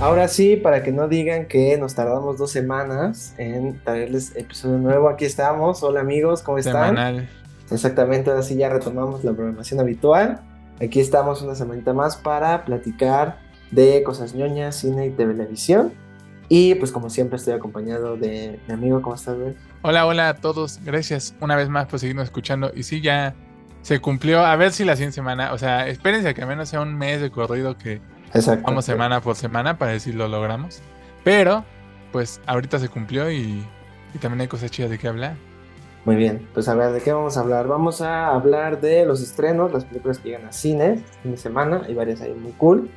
Ahora sí, para que no digan que nos tardamos dos semanas en traerles episodio nuevo, aquí estamos. Hola amigos, ¿cómo están? Semanal. Exactamente, ahora sí ya retomamos la programación habitual. Aquí estamos una semanita más para platicar de cosas ñoñas, cine y televisión. Y pues como siempre estoy acompañado de mi amigo, ¿cómo estás, güey? Hola, hola a todos. Gracias una vez más por seguirnos escuchando. Y sí, ya se cumplió. A ver si la siguiente semana, o sea, espérense a que al menos sea un mes de corrido que Exacto. vamos semana por semana para decir lo logramos. Pero, pues ahorita se cumplió y, y también hay cosas chidas de qué hablar. Muy bien, pues a ver, ¿de qué vamos a hablar? Vamos a hablar de los estrenos, las películas que llegan a cine este fin de semana, hay varias ahí muy cool.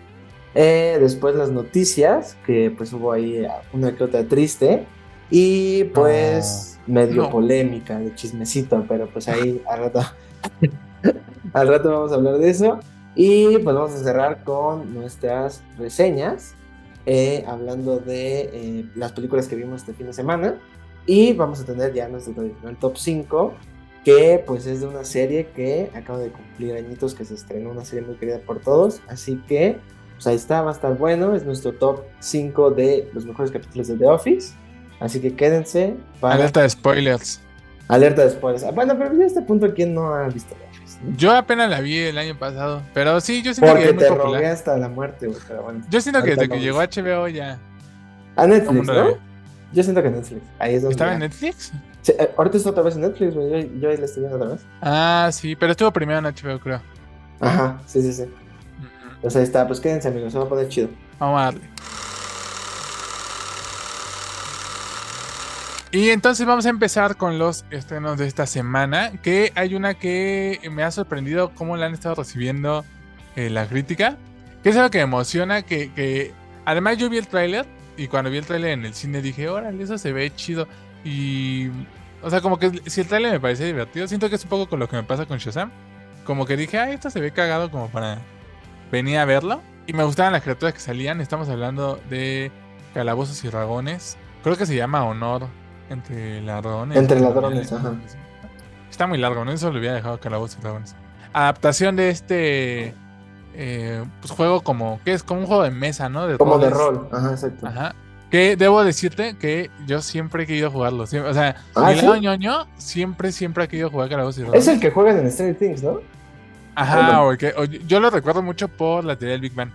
Eh, después las noticias, que pues hubo ahí una que otra triste. Y pues medio no. polémica, de chismecito, pero pues ahí al rato, al rato vamos a hablar de eso. Y pues vamos a cerrar con nuestras reseñas, eh, hablando de eh, las películas que vimos este fin de semana. Y vamos a tener ya nuestro tradicional top 5, que pues es de una serie que acaba de cumplir añitos, que se estrenó, una serie muy querida por todos. Así que, pues ahí está, va a estar bueno. Es nuestro top 5 de los mejores capítulos de The Office. Así que quédense para... Alerta de spoilers. Alerta de spoilers. Ah, Bueno, pero a este punto, ¿quién no ha visto? Yo apenas la vi el año pasado. Pero sí, yo siento que es muy te popular. rogué hasta la muerte, güey, pero bueno. Yo siento que desde que llegó HBO ya. A Netflix, ¿no? Yo siento que Netflix. Ahí es donde... ¿Estaba ya- en Netflix? Sí, eh, ahorita está otra vez en Netflix, güey. Yo, yo ahí la estoy viendo otra vez. Ah, sí, pero estuvo primero en HBO, creo. Ajá, sí, sí, sí. Ujú. Pues ahí está, pues quédense amigos, se va a poner chido. Vamos a darle. Y entonces vamos a empezar con los estrenos de esta semana. Que hay una que me ha sorprendido cómo la han estado recibiendo eh, la crítica. Que es algo que me emociona. Que, que- además yo vi el tráiler. Y cuando vi el tráiler en el cine dije, órale, eso se ve chido. Y... O sea, como que si el tráiler me parece divertido, siento que es un poco con lo que me pasa con Shazam. Como que dije, ay, esto se ve cagado como para venir a verlo. Y me gustaban las criaturas que salían. Estamos hablando de calabozos y dragones. Creo que se llama Honor entre ladrones. Entre ladrones, ajá. Está muy largo, ¿no? Eso lo hubiera dejado calabozos y dragones. Adaptación de este eh, pues juego como, que es? Como un juego de mesa, ¿no? De Como de rol, ajá, exacto. Ajá. Que debo decirte que yo siempre he querido jugarlo. Siempre- o sea, Ah, mi ¿sí? lado ñoño siempre, siempre ha querido jugar calabozos y dragones. Es el que juegan en Stranger Things, ¿no? Ajá, o el que- o yo lo recuerdo mucho por la teoría del Big Bang.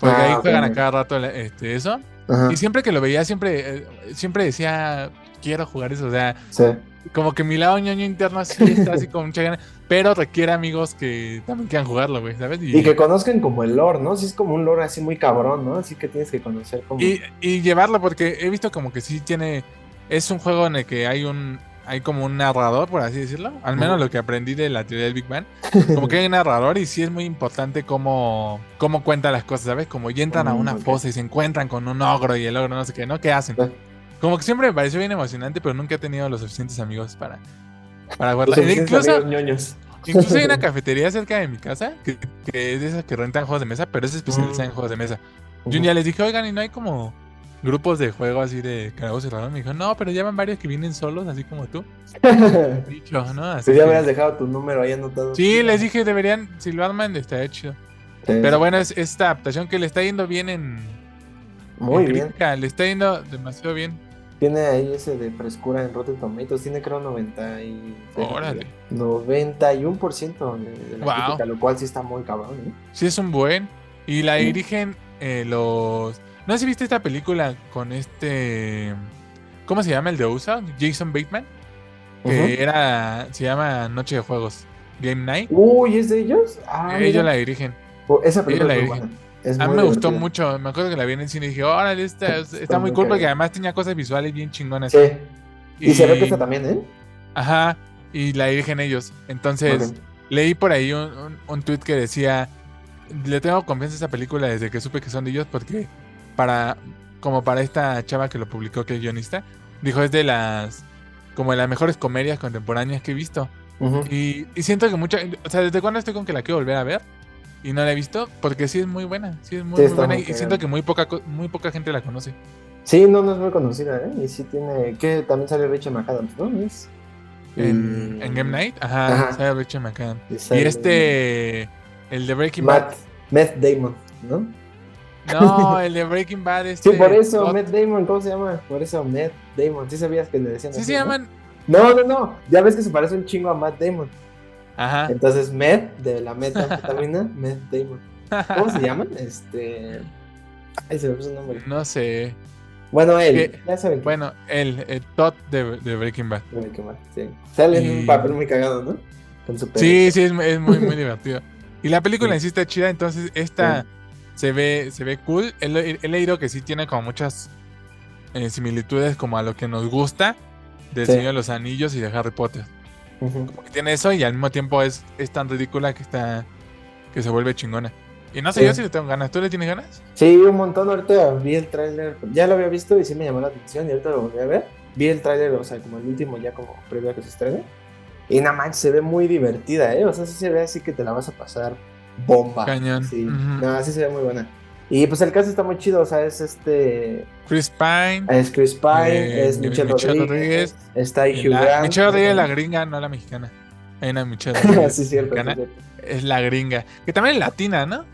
Porque Ah, ahí juegan a cada rato este, eso. Ajá. Y siempre que lo veía, siempre, eh, siempre decía, quiero jugar eso. O sea, Sí. como que mi lado ñoño interno sí está así con mucha gana. Pero requiere amigos que también quieran jugarlo, güey, ¿sabes? Y que conozcan como el lore, ¿no? Sí, es como un lore así muy cabrón, ¿no? Así que tienes que conocer como. y, y llevarlo, porque he visto como que sí tiene. Es un juego en el que hay un. Hay como un narrador, por así decirlo. Al menos lo que aprendí de la teoría del Big Bang. Como que hay un narrador y sí es muy importante cómo, cómo cuenta las cosas, ¿sabes? Como ya entran a Mm, una fosa y se encuentran con un ogro y el ogro no sé qué, ¿no? ¿Qué hacen? Como que siempre me pareció bien emocionante, pero nunca he tenido los suficientes amigos para, para suficientes Incluso, amigos ñoños. incluso hay una cafetería cerca de mi casa que, que es de esas que rentan juegos de mesa, pero es especializada en Mm. juegos de mesa. Yo un día les dije, oigan, ¿y no hay como grupos de juego así de calabozos y? Me dijo, no, pero ya van varios que vienen solos, así como tú. Dicho, ¿no? Así Pues ya que- dejado tu número ahí anotado. Sí, les dije, deberían, si lo arman, estaría chido. Sí. Pero bueno, es esta adaptación que le está yendo bien en, Muy en bien. crítica, le está yendo demasiado bien. Tiene ahí ese de frescura en Rotten Tomatoes. Tiene creo 90 y... Órale. 91% de, de la Wow. crítica, lo cual sí está muy cabrón, ¿eh? Sí, es un buen. Y la Sí. dirigen eh, los. No sé si viste esta película con este. ¿Cómo se llama el de USA? Jason Bateman. Que era. Se llama Noche de Juegos. Game Night. Uy, ¿es de ellos? Ah, Ellos mira. la dirigen. Oh, esa película ellos la buena. Es A mí me gustó mucho. Me acuerdo que la vi en el cine y dije, órale, esta está, Está muy muy cool porque además tenía cosas visuales bien chingonas. Sí. Y, se ve que esta también, ¿eh? Ajá. Y la dirigen ellos. Entonces. Leí por ahí un, un, un tweet que decía, le tengo confianza a esta película desde que supe que son de ellos porque para, como para esta chava que lo publicó, que es guionista, dijo es de las, como de las mejores comedias contemporáneas que he visto. Y, y siento que mucha, o sea, desde cuando estoy con que la quiero volver a ver y no la he visto, porque sí es muy buena, sí es muy, Sí, buena muy y siento que muy poca, muy poca gente la conoce. Sí, no, no es muy conocida, ¿eh? Y sí tiene... Que también sale Rachel McAdams, ¿no? Es... En, y- en Game Night, ajá, Ajá. sale Rachel McAdams. y este, el de Breaking Bad, Matt, Damon, ¿no? No, el de Breaking Bad. Sí, Este, por eso. Matt Damon, ¿cómo se llama? Por eso, Matt Damon. ¿Sí sabías que le decían Sí así, se no? llaman. No, no, no. Ya ves que se parece un chingo a Matt Damon. Ajá. Entonces, Matt, de la metanfetamina, Matt Damon. ¿Cómo se llaman? Este. Ay, se me puso el nombre. No sé. Bueno, él. ¿Qué? Ya saben que. Bueno, el, el Todd de, de Breaking Bad. Qué mal, sí. Sale en Y- un papel muy cagado, ¿no? Con su Sí, sí, es, es muy, muy divertido. Y la película Sí. en sí está chida, entonces esta se ve se ve cool. He, he leído que sí tiene como muchas eh, similitudes como a lo que nos gusta del Sí. Señor de los Anillos y de Harry Potter. Como que tiene eso y al mismo tiempo es, es tan ridícula que está que se vuelve chingona. Y no sé Sí. yo si le tengo ganas. ¿Tú le tienes ganas? Sí, un montón. Ahorita vi el tráiler. Ya lo había visto y sí me llamó la atención. Y ahorita lo volví a ver. Vi el tráiler, o sea, como el último, ya como previo a que se estrene. Y nada más se ve muy divertida, ¿eh? O sea, sí se ve así que te la vas a pasar bomba. Cañón. Sí, Ujú. no, sí se ve muy buena. Y pues el caso está muy chido, o sea, es este. Chris Pine. Es Chris Pine, Eh, es Michelle, Michelle Rodríguez, Rodríguez, está ahí Hugh Grant. Michelle Rodríguez, la gringa, no la mexicana. Hay una Michelle Rodríguez sí, cierto, sí, mexicana. cierto. Es la gringa. Que también es latina, ¿no?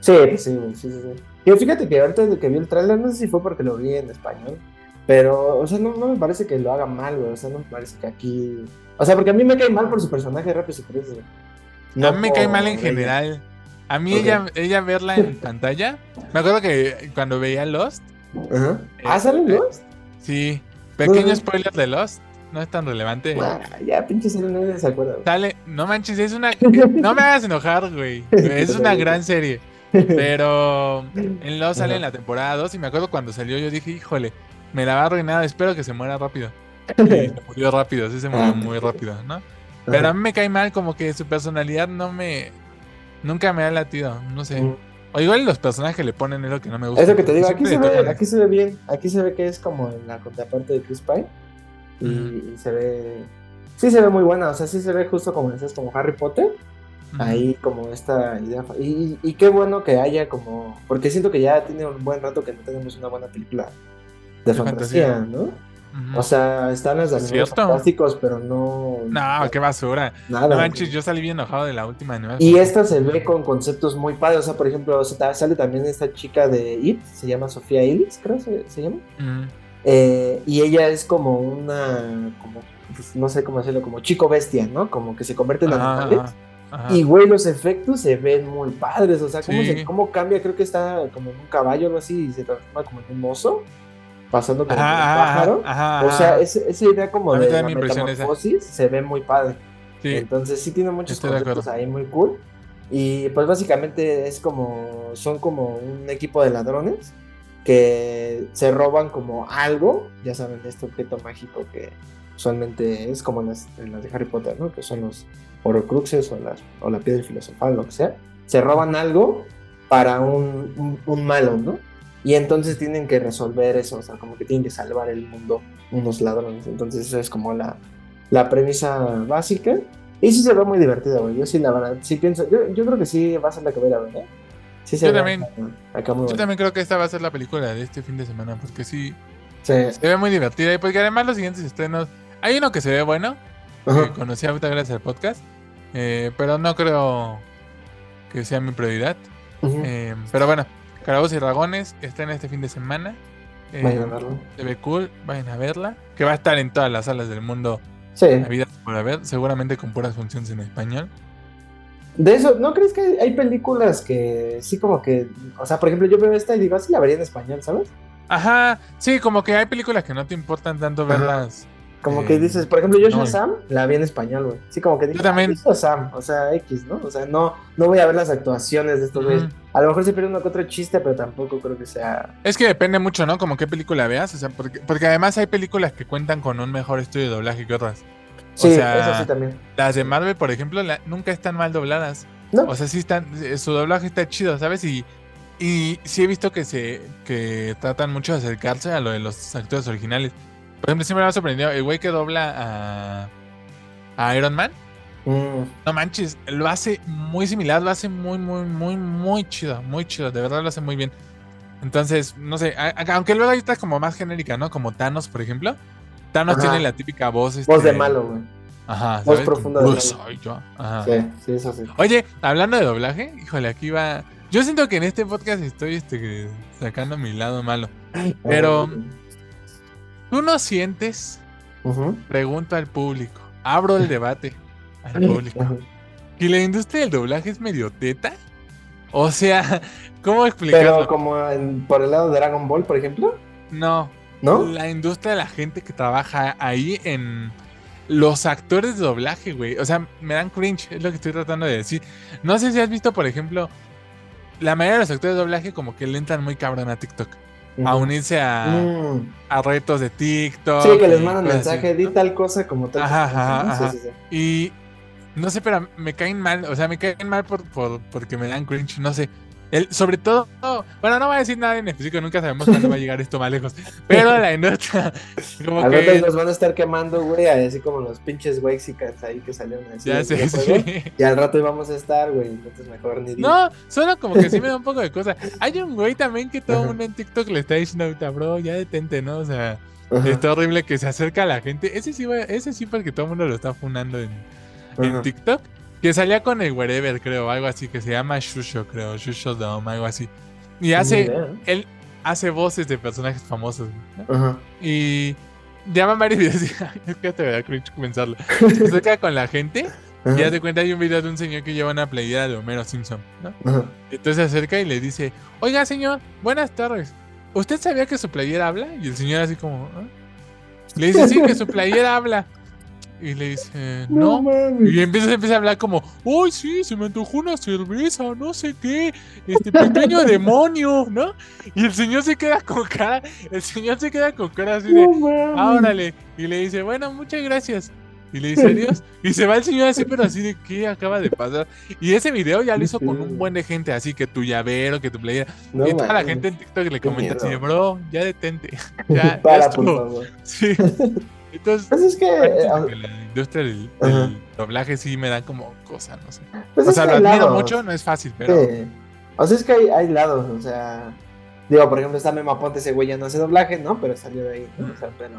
Sí, pues sí, sí, sí, sí. Y fíjate que ahorita de que vi el tráiler, no sé si fue porque lo vi en español, pero, o sea, no, no me parece que lo haga mal, güey, o sea, no me parece que aquí... O sea, porque a mí me cae mal por su personaje de Rápido y a mí me cae mal en ella. general. A mí ella, ella verla en pantalla. Me acuerdo que cuando veía Lost, Ajá. ¿Ah, Eh, salen eh, Lost? sí. Pequeño Bueno. spoiler de Lost. No es tan relevante. Ah, ya, pinche serie nadie se acuerda. Sale, no manches, es una. No me hagas enojar, güey. Es una gran serie. Pero en Lost sale Ajá. en la temporada 2 y me acuerdo cuando salió, yo dije, híjole, me la va a arruinar, espero que se muera rápido. Y se murió rápido, sí se murió Ah. muy rápido, ¿no? Pero a mí me cae mal como que su personalidad no me... Nunca me ha latido, no sé. Mm. O igual los personajes que le ponen es lo que no me gusta. Es lo que te digo, aquí se, ve, aquí se ve bien, aquí se ve que es como en la contraparte de Chris Pine y, se ve, sí se ve muy buena, o sea, sí se ve justo como decías, como Harry Potter, ahí como esta idea, y, y qué bueno que haya como, porque siento que ya tiene un buen rato que no tenemos una buena película de, De fantasía, fantasía. ¿no? O sea, están las de Es animales fantásticos, pero no... No, qué basura. Nada. No manches, yo salí bien enojado de la última animal. Y esta se ve con conceptos muy padres, o sea, por ejemplo, sale también esta chica de It, se llama Sofía Ellis, creo se, se llama. Eh, y ella es como una, como, pues, no sé cómo decirlo, como chico bestia, ¿no? Como que se convierte en Ajá, animales. ajá, ajá. Y, güey, los efectos se ven muy padres, o sea, cómo, Sí. se- cómo cambia, creo que está como en un caballo o algo así y se transforma como en un oso, pasando como Ajá, ajá, pájaro. ajá, O sea, ese- esa idea como de la metamorfosis se ve muy padre. Sí. Entonces sí tiene muchos Estoy conceptos ahí muy cool. Y pues básicamente es como, son como un equipo de ladrones que se roban como algo, ya saben, este objeto mágico que usualmente es como en las, en las de Harry Potter, ¿no? Que son los horocruxes o, las, o la piedra filosofal, lo que sea. Se roban algo para un, un, un malo, ¿no? Y entonces tienen que resolver eso, o sea, como que tienen que salvar el mundo unos ladrones. Entonces esa es como la, la premisa básica. Y sí se ve muy divertida, güey. Yo sí, la verdad, sí pienso. Yo, yo creo que sí va a ser la que voy a ver, ¿eh? Sí se Yo ve también. acá, acá muy Yo también creo que esta va a ser la película de este fin de semana, porque sí, Sí. se ve muy divertida. Y porque además los siguientes estrenos, hay uno que se ve bueno, que Ajá. conocí ahorita gracias al podcast, eh, pero no creo que sea mi prioridad. Eh, pero bueno, Carabos y Dragones está en este fin de semana. Eh, Vayan a verlo. se ve cool, vayan a verla. Que va a estar en todas las salas del mundo, Sí. la vida por haber, seguramente con puras funciones en español. De eso, ¿no crees que hay, hay películas que sí como que, o sea, por ejemplo, yo veo esta y digo, así la vería en español, ¿sabes? Ajá, sí, como que hay películas que no te importan tanto verlas. Como Eh, que dices, por ejemplo, yo no, Sam la vi en español, güey. Sí, como que dije, Yo también. "Ah, Joshua Sam, o sea, X, ¿no? O sea, no, no voy a ver las actuaciones de estos güeyes. A lo mejor se pierde uno que otro chiste, pero tampoco creo que sea. Es que depende mucho, ¿no? Como qué película veas. O sea, porque, porque además hay películas que cuentan con un mejor estudio de doblaje que otras. Sí, sea, eso sí también. Las de Marvel, por ejemplo, la- nunca están mal dobladas. No. O sea, sí están, eh, su doblaje está chido, ¿sabes? Y, y sí he visto que se que tratan mucho de acercarse a lo de los actores originales. Por ejemplo, siempre me ha sorprendido el güey que dobla a, a Iron Man. Mm, No manches, lo hace muy similar, lo hace muy, muy, muy, muy chido, muy chido, de verdad lo hace muy bien. Entonces, no sé, a- a- aunque luego otras como más genérica, ¿no? Como Thanos, por ejemplo. Thanos Ajá. tiene la típica voz. voz de este, malo, güey. Ajá, voz ¿sabes? profunda de malo. soy yo. Ajá. Sí, sí, eso sí. Oye, hablando de doblaje, híjole, aquí va. Yo siento que en este podcast estoy este, sacando mi lado malo. Pero tú no sientes, Ujú, pregunto al público, abro el debate al público. ¿Que la industria del doblaje es medio teta? O sea, ¿cómo Pero explicarlo? como en- por el lado de Dragon Ball, por ejemplo, No, ¿no? la industria de la gente que trabaja ahí en los actores de doblaje, güey. O sea, me dan cringe, es lo que estoy tratando de decir. No sé si has visto, por ejemplo, la mayoría de los actores de doblaje como que le entran muy cabrón a TikTok. A unirse a, Mm. a retos de TikTok. Sí, que les mandan cosas así, mensaje, di tal cosa como tal. Ajá, ajá. Sí, sí, sí. Y no sé, pero me caen mal, o sea, me caen mal por, por- porque me dan cringe, no sé. El, sobre todo, bueno, no voy a decir nada en específico, nunca sabemos cuándo va a llegar esto más lejos. Pero la industria, como Al que. los van a estar quemando, güey, así como los pinches Wexicans ahí que salieron así. Ya sé, sí. Y al rato íbamos a estar, güey, entonces mejor ni digo. No, solo como que sí me da un poco de cosa. Hay un güey también que todo el mundo en TikTok le está diciendo ahorita, bro, ya detente, ¿no? O sea, Ajá, está horrible que se acerca a la gente. Ese sí, va- ese sí porque todo el mundo lo está funando en, en. TikTok. Que salía con el Wherever, creo, algo así, que se llama Shusho, creo, Shusho Dome, algo así. Y hace, él hace voces de personajes famosos. ¿no? Ajá. Y llaman varios videos y es que te da cringe pensarlo. Se acerca con la gente y Ajá. ya te cuenta, hay un video de un señor que lleva una playera de Homero Simpson, ¿no? Ajá. Entonces se acerca y le dice, oiga señor, buenas tardes. ¿Usted sabía que su playera habla? Y el señor así como, "¿Ah?". Le dice, sí, que su playera habla. Y le dice, no. Y empieza, empieza a hablar como, ¡Uy, sí! Se me antojó una cerveza, no sé qué, este pequeño demonio, ¿no? Y el señor se queda con cara, el señor se queda con cara así de, No. ¡Ah, órale! Y le dice, bueno, muchas gracias. Y le dice adiós. Y se va el señor así, pero así de qué acaba de pasar. Y ese video ya lo hizo con un buen de gente, así que tu llavero, que tu playera. No y toda la gente en TikTok le comenta así bro, ya detente. Ya, ya Para, por estuvo". favor. Sí. Entonces, Pues es que. eh, que la industria del, doblaje sí me da como cosa, no sé. pues O sea, lo admiro lados. mucho, no es fácil, pero. Sí. O sea, es que hay, hay lados, o sea. Digo, por ejemplo, está Mema Ponte, ese güey ya no hace doblaje, ¿no? Pero salió de ahí, ¿no? O sea, pero.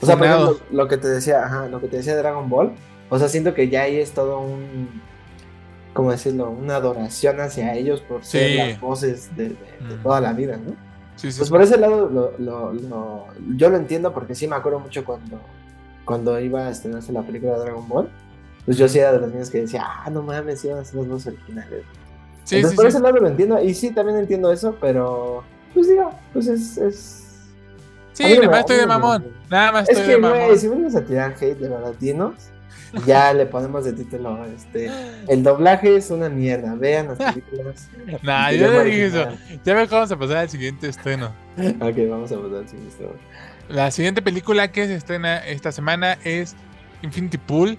O sea, por ejemplo, lo que te decía, ajá, lo que te decía de Dragon Ball. O sea, siento que ya ahí es todo un. ¿Cómo decirlo? Una adoración hacia ellos por ser Sí. las voces de, de- de Mm. toda la vida, ¿no? Sí, sí, Pues por ese lado lo, lo- lo- yo lo entiendo porque sí me acuerdo mucho cuando, cuando iba a estrenarse la película de Dragon Ball. Pues yo sí era de los niños que decía, ah, no mames, iban a ser los dos originales. Sí, Entonces por ese lado lo entiendo. Y sí, también entiendo eso, pero pues digo, pues es... es... Sí, nada más estoy de mamón. Nada más Es estoy que, de güey, mamón. si vienes a tirar hate de los latinos, ya le ponemos de título, este, el doblaje es una mierda, vean las películas. Nah, yo no idioma dije eso. Ya mejor vamos a pasar al siguiente estreno. Ok, vamos a pasar al siguiente. La siguiente película que se estrena esta semana es Infinity Pool.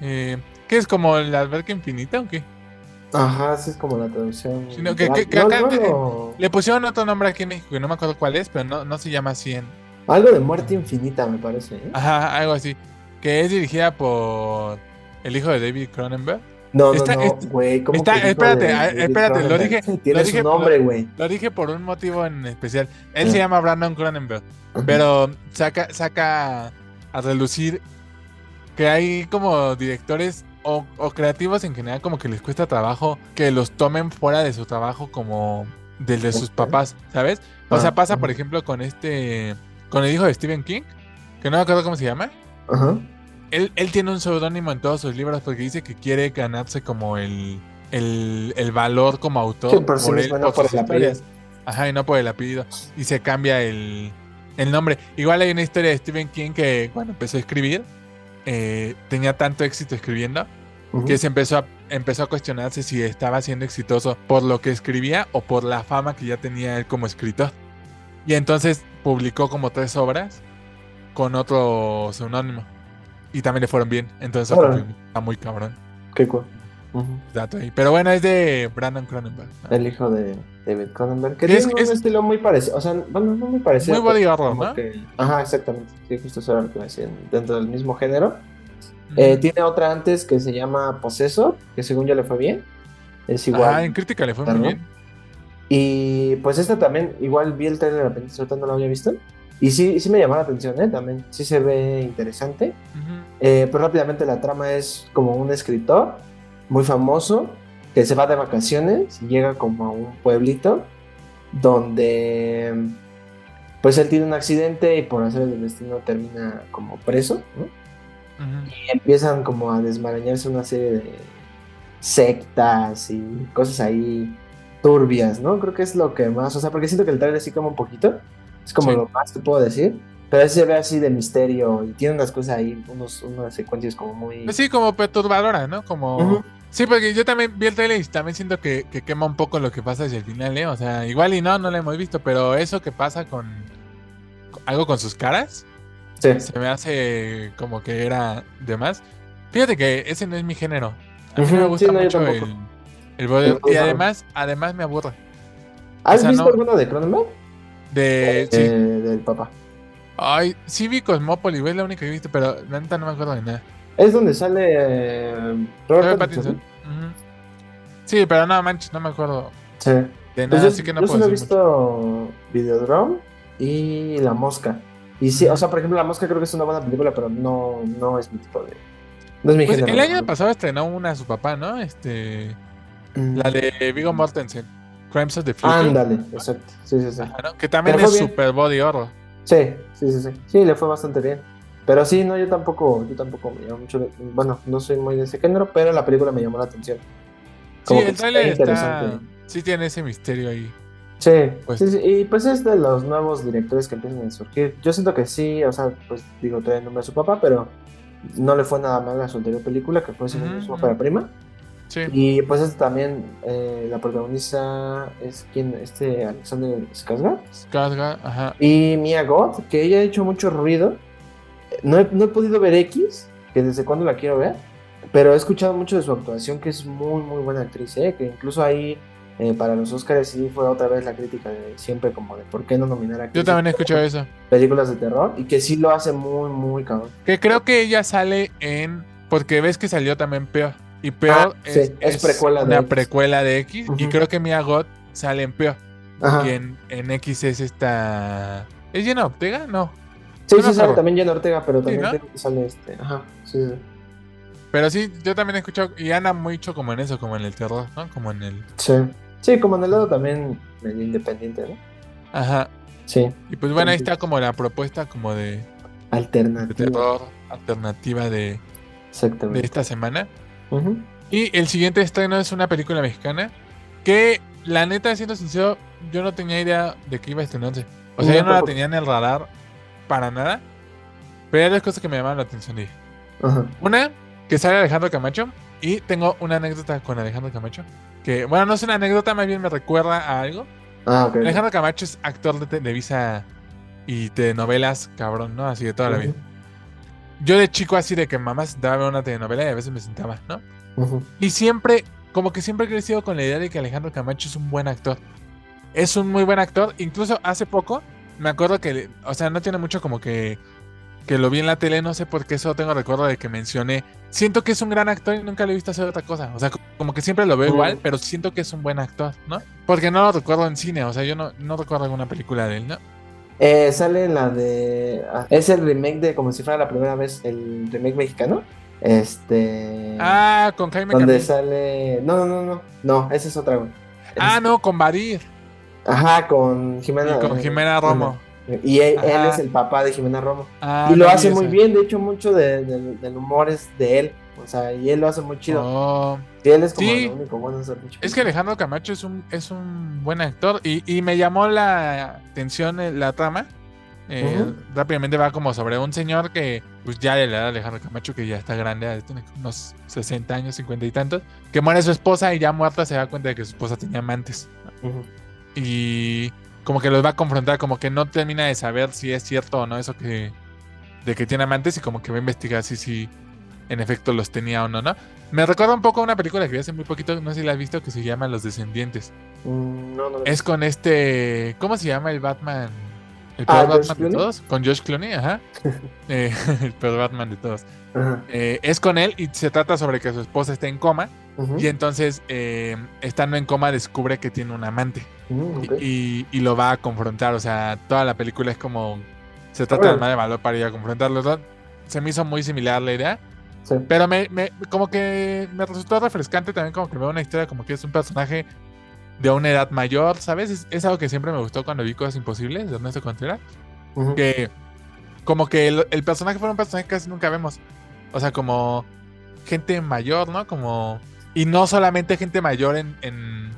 Eh, ¿Qué es como la alberca infinita o qué? Ajá, esa es como la traducción. Sí, no, que- que- que no, acá- no, no. Le pusieron otro nombre aquí en México que no me acuerdo cuál es, pero no, no se llama así en. Algo de muerte infinita, me parece. ¿eh? Ajá, algo así. Que es dirigida por el hijo de David Cronenberg. No, Está- no, no, güey. ¿cómo está- que hijo espérate, de espérate, lo dije- Tiene lo su dije- nombre, güey. Lo dije por un motivo en especial. Él se llama Brandon Cronenberg. Pero saca, saca a relucir que hay como directores o, o creativos en general como que les cuesta trabajo que los tomen fuera de su trabajo como del de sus papás, ¿sabes? O sea, Ah, pasa por ejemplo con este, con el hijo de Stephen King, que no me acuerdo cómo se llama. Ajá. Él, él tiene un seudónimo en todos sus libros porque dice que quiere ganarse como el, el, el valor como autor Sí, por sí él, mismo, no por sus el apellido. Ajá, y no por el apellido. Y se cambia el, el nombre. Igual hay una historia de Stephen King que cuando empezó a escribir, eh, tenía tanto éxito escribiendo que se empezó a, empezó a cuestionarse si estaba siendo exitoso por lo que escribía o por la fama que ya tenía él como escritor. Y entonces publicó como tres obras con otro seudónimo. Y también le fueron bien. Entonces está muy cabrón. Qué cool. Ujú. Dato ahí. Pero bueno, es de Brandon Cronenberg. ¿no? El hijo de David Cronenberg. Que es- tiene un es- estilo muy parecido. O sea, bueno, no muy parecido. Muy body horror, ¿no? que- Ajá, exactamente. Sí, justo eso era lo que me decían. Dentro del mismo género. Eh, tiene otra antes que se llama Possessor, que según yo le fue bien. Es igual. Ajá, en crítica le fue muy bien. Y pues esta también, igual vi el trailer de repente, ahorita no lo había visto. Y sí, sí me llamó la atención, ¿eh? También sí se ve interesante. Eh, pero rápidamente la trama es como un escritor muy famoso que se va de vacaciones y llega como a un pueblito donde pues él tiene un accidente y por hacer el destino termina como preso. Y empiezan como a desmarañarse una serie de sectas y cosas ahí turbias, ¿no? Creo que es lo que más, o sea, porque siento que el trailer sí como un poquito, es como Sí. lo más que puedo decir, pero se ve así de misterio y tiene unas cosas ahí, unos, unas secuencias como muy... Pues sí, como perturbadora, ¿no? Como... Sí, porque yo también vi el trailer y también siento que, que quema un poco lo que pasa hacia el final, ¿eh? O sea, igual y no, no lo hemos visto, pero eso que pasa con... algo con sus caras, Sí. se me hace como que era de más. Fíjate que ese no es mi género. A mí me gusta sí, no, yo mucho el, el Y además, además me aburre. ¿Has o sea, visto no- alguno de Cronenberg? De... Eh, del papá. Ay, sí vi Cosmópolis, es la única que he visto, pero la neta no me acuerdo de nada. Es donde sale eh, Robert Pattinson. Sí, pero no manches, no me acuerdo Sí. de Pues nada, yo, así que no yo puedo solo he visto Videodrome y La Mosca. Y sí, o sea, por ejemplo, La Mosca creo que es una buena película, pero no, no es mi tipo de. No es mi Pues el año pasado estrenó una a su papá, ¿no? Este, Mm. la de Viggo Mortensen, Crimes of the Future. Ándale, exacto. Sí, sí, sí. Ajá, ¿no? Que también es super body horror. Sí, sí, sí, sí. Sí, le fue bastante bien. Pero sí, no, yo tampoco, yo tampoco me llamó mucho. Bueno, no soy muy de ese género, pero la película me llamó la atención. Sí, que el trailer está... interesante. Sí tiene ese misterio ahí. Sí, Pues- sí, sí, y pues es de los nuevos directores que empiezan a surgir. Yo siento que sí, o sea, pues digo, trae el nombre a su papá, pero no le fue nada mal a su anterior película, que fue su, ópera prima. Sí. Y pues este también, eh, la protagonista es quien, este Alexander Skarsgård. Skarsgård, ajá. Y Mia Goth, que ella ha hecho mucho ruido. No he, no he podido ver X, que desde cuando la quiero ver, pero he escuchado mucho de su actuación, que es muy, muy buena actriz, ¿eh? que incluso ahí eh, para los Oscars sí fue otra vez la crítica de siempre como de por qué no nominar a Yo también he escuchado eso. películas de terror, y que sí lo hace muy, muy cabrón. Que creo que ella sale en... Porque ves que salió también Peor. Y Peor Ah, sí, es, es precuela de una X. precuela de X. Y creo que Mia Goth sale en Peor. Ajá. Y en, en X es esta... ¿Es Jenna Ortega? No. Sí, no sí sale también Jenna Ortega, pero Sí, también ¿no? creo que sale este. Ajá, sí, sí. Pero sí, yo también he escuchado... Y anda mucho como en eso, como en el terror, ¿no? Como en el... Sí, Sí, como en el lado también medio independiente, ¿no? Ajá. Sí, Y pues bueno, ahí está como la propuesta como de, de alternativa. terror alternativa de, de Exactamente. esta semana. Y el siguiente estreno es una película mexicana que, la neta, siendo sincero, yo no tenía idea de que iba a estrenarse. O sea, No, yo no la tenía en el radar para nada. Pero hay dos cosas que me llamaron la atención. dije. Ajá. Una, que sale Alejandro Camacho. Y tengo una anécdota con Alejandro Camacho. Que, bueno, no es una anécdota, más bien me recuerda a algo. Ah, ok. Alejandro Camacho es actor de Televisa y telenovelas, cabrón, ¿no? Así de toda la vida. Yo de chico así de que mamá se sentaba a ver una telenovela y a veces me sentaba, ¿no? Y siempre, como que siempre he crecido con la idea de que Alejandro Camacho es un buen actor. Es un muy buen actor. Incluso hace poco, me acuerdo que, o sea, no tiene mucho como que, que lo vi en la tele, no sé por qué eso tengo recuerdo de que mencioné. Siento que es un gran actor y nunca lo he visto hacer otra cosa. O sea, como que siempre lo veo igual, pero siento que es un buen actor, ¿no? Porque no lo recuerdo en cine, o sea, yo no, no recuerdo alguna película de él, ¿no? Eh, sale en la de. ah, Es el remake de como si fuera la primera vez, el remake mexicano. Este. Ah, con Jaime Donde Camil. sale. No, no, no, no. No, esa es otra, güey. Ah, Es- no, con Badir. Ajá, con Jimena. Y con Jimena Romo. Y él, es el papá de Jimena Romo. Ah, y lo hace muy bien, de hecho, mucho de- de- del humor es de él. O sea, y él lo hace muy chido. Oh. Él es como Sí. lo único bueno de hacer mucho. Es que Alejandro Camacho es un, es un buen actor y, y me llamó la atención eh, la trama. Eh. Rápidamente va como sobre un señor que, pues ya de la edad de Alejandro Camacho, que ya está grande, tiene unos 60 años, 50 y tantos, que muere su esposa y ya muerta se da cuenta de que su esposa tenía amantes. Y como que los va a confrontar, como que no termina de saber si es cierto o no eso que de que tiene amantes y como que va a investigar si si en efecto los tenía o no, ¿no? Me recuerda un poco a una película que vi hace muy poquito, no sé si la has visto, que se llama Los Descendientes. Mm, No, no. lo- Es con este, ¿cómo se llama el Batman? El Ah, peor George Batman de todos, con Josh Clooney, ajá. Eh, el peor Batman de todos. Eh, es con él y se trata sobre que su esposa está en coma y entonces eh, estando en coma descubre que tiene un amante. Mm, y, y lo va a confrontar. O sea, toda la película es como. Se trata de de valor para ir a confrontarlo. Se me hizo muy similar la idea. Sí. Pero me, me- como que me resultó refrescante también como que veo una historia como que es un personaje de una edad mayor, ¿sabes? Es, es algo que siempre me gustó cuando vi Cosas Imposibles de Ernesto Contreras. Ujú. Que como que el, el personaje fue un personaje que casi nunca vemos. O sea, como gente mayor, ¿no? Como... Y no solamente gente mayor en... en-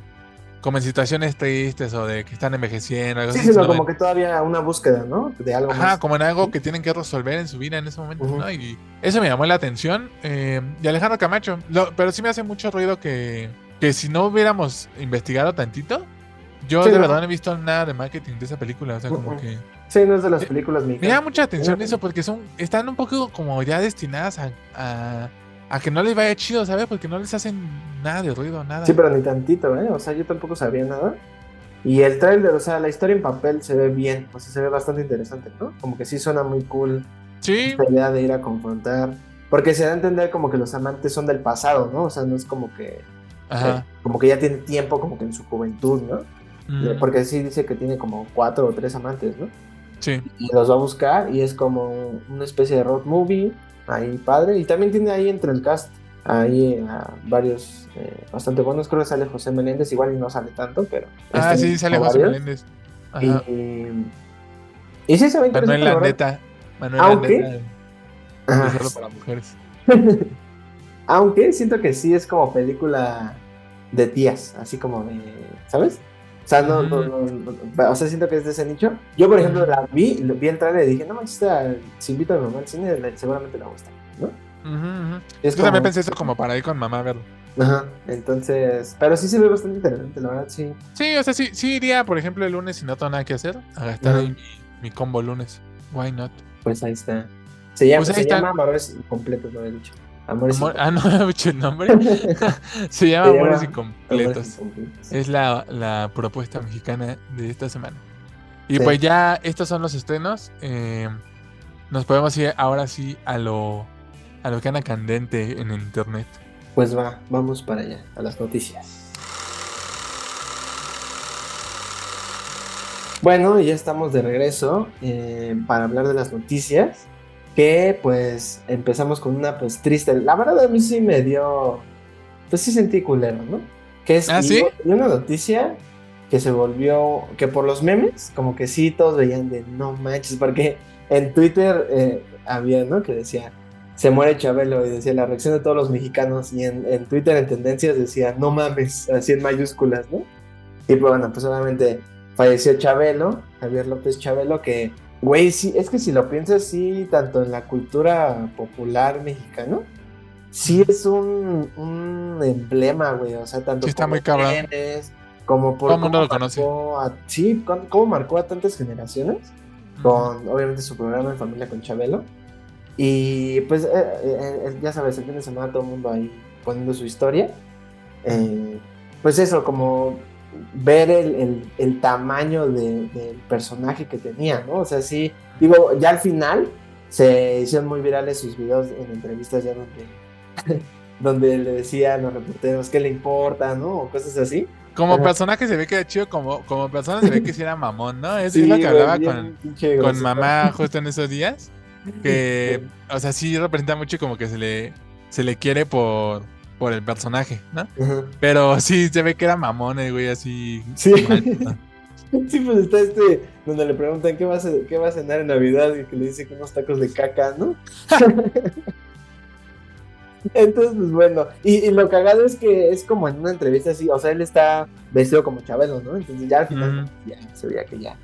como en situaciones tristes o de que están envejeciendo. algo Sí, así, sino como que todavía una búsqueda, ¿no? De algo Ajá, más. como en algo que tienen que resolver en su vida en ese momento. ¿no? Y eso me llamó la atención. eh, y Alejandro Camacho, Lo- pero sí me hace mucho ruido que, que si no hubiéramos investigado tantito, yo Sí, de ¿no? verdad no he visto nada de marketing de esa película. O sea, como que Sí, no es de las Sí. películas me llama mucha atención eso porque son están un poco como ya destinadas a, a, a que no les vaya chido, ¿sabes? Porque no les hacen nada de ruido, nada. Sí, pero ni tantito, ¿eh? O sea, yo tampoco sabía nada. Y el trailer, o sea, la historia en papel se ve bien, o sea, se ve bastante interesante, ¿no? Como que sí suena muy cool Sí, esta idea de ir a confrontar. Porque se da a entender como que los amantes son del pasado, ¿no? O sea, no es como que. ajá. eh, como que ya tiene tiempo, como que en su juventud, ¿no? Mm, Porque sí dice que tiene como cuatro o tres amantes, ¿no? sí. y los va a buscar y es como una especie de road movie ahí padre y también tiene ahí entre el cast ahí a varios eh, bastante buenos creo que sale José Meléndez igual y no sale tanto pero Ah, este, sí, sale José varios. Meléndez. y, Ajá. y sí se ve Manuel la. Landeta. Manuel Aunque-. Ajá. solo para mujeres. aunque siento que sí es como película de tías así como de ¿sabes? O sea, no, no, no, no, o sea, siento que es de ese nicho. Yo, por ejemplo, la vi, vi el trailer y dije, no manches, esta- si invito a mi mamá al cine, seguramente le va a gustar, ¿no? Es Yo también pensé eso como para ir con mamá a verlo. Ajá, entonces, pero sí se ve bastante interesante, la verdad, sí. Sí, o sea, sí, sí iría, por ejemplo, el lunes si no tengo nada que hacer, a gastar ahí mi, mi combo lunes. Why not? Pues ahí está. Se llama, Pues ahí se está. llama Amores Incompletos, lo he dicho. Amores Amor- ah, no he dicho el nombre. Se llama Se Amores llama Incompletos. Amores Incompletos. Es la, la propuesta mexicana de esta semana. Y Sí. pues ya estos son los estrenos. eh, nos podemos ir ahora sí a lo, a lo que anda candente en internet. Pues va, vamos para allá, a las noticias. Bueno, ya estamos de regreso eh, para hablar de las noticias. Que pues empezamos con una pues triste. La verdad a mí sí me dio. Pues sí sentí culero, ¿no? Que es ¿Ah, sí? una noticia que se volvió. Que por los memes, como que sí todos veían de no manches. Porque en Twitter eh, había, ¿no? Que decía. Se muere Chabelo y decía la reacción de todos los mexicanos. Y en, en Twitter en tendencias decía no mames, así en mayúsculas, ¿no? Y pues bueno, pues obviamente falleció Chabelo, Javier López Chabelo, que, güey, sí, es que si lo piensas, sí, tanto en la cultura popular mexicano, sí es un, un emblema, güey, o sea, tanto Sí, está como muy como por cómo lo conoce. marcó a- sí, cómo marcó a tantas generaciones con obviamente su programa en familia con Chabelo. Y pues eh, eh, eh, ya sabes, el fin de semana todo el mundo ahí poniendo su historia. Eh, pues eso, como ver el, el- el tamaño de- del personaje que tenía, ¿no? O sea, sí, digo, ya al final se hicieron muy virales sus videos en entrevistas ya donde, donde le decían los reporteros qué le importa, ¿no? O cosas así. Como Ajá. personaje se ve que era chido, como, como persona se ve que sí era mamón, ¿no? Eso es lo que hablaba bien con, con mamá justo en esos días. Que, o sea, sí representa mucho como que se le, se le quiere por, por el personaje, ¿no? Pero sí se ve que era mamón, el güey, así. Sí. mal, ¿no? Sí, pues está este, donde le preguntan qué va a, qué va a cenar en Navidad y que le dice que unos tacos de caca, ¿no? Entonces, pues bueno, y, y lo cagado es que es como en una entrevista así, o sea, él está vestido como Chabelo, ¿no? Entonces ya al final ya se veía que ya,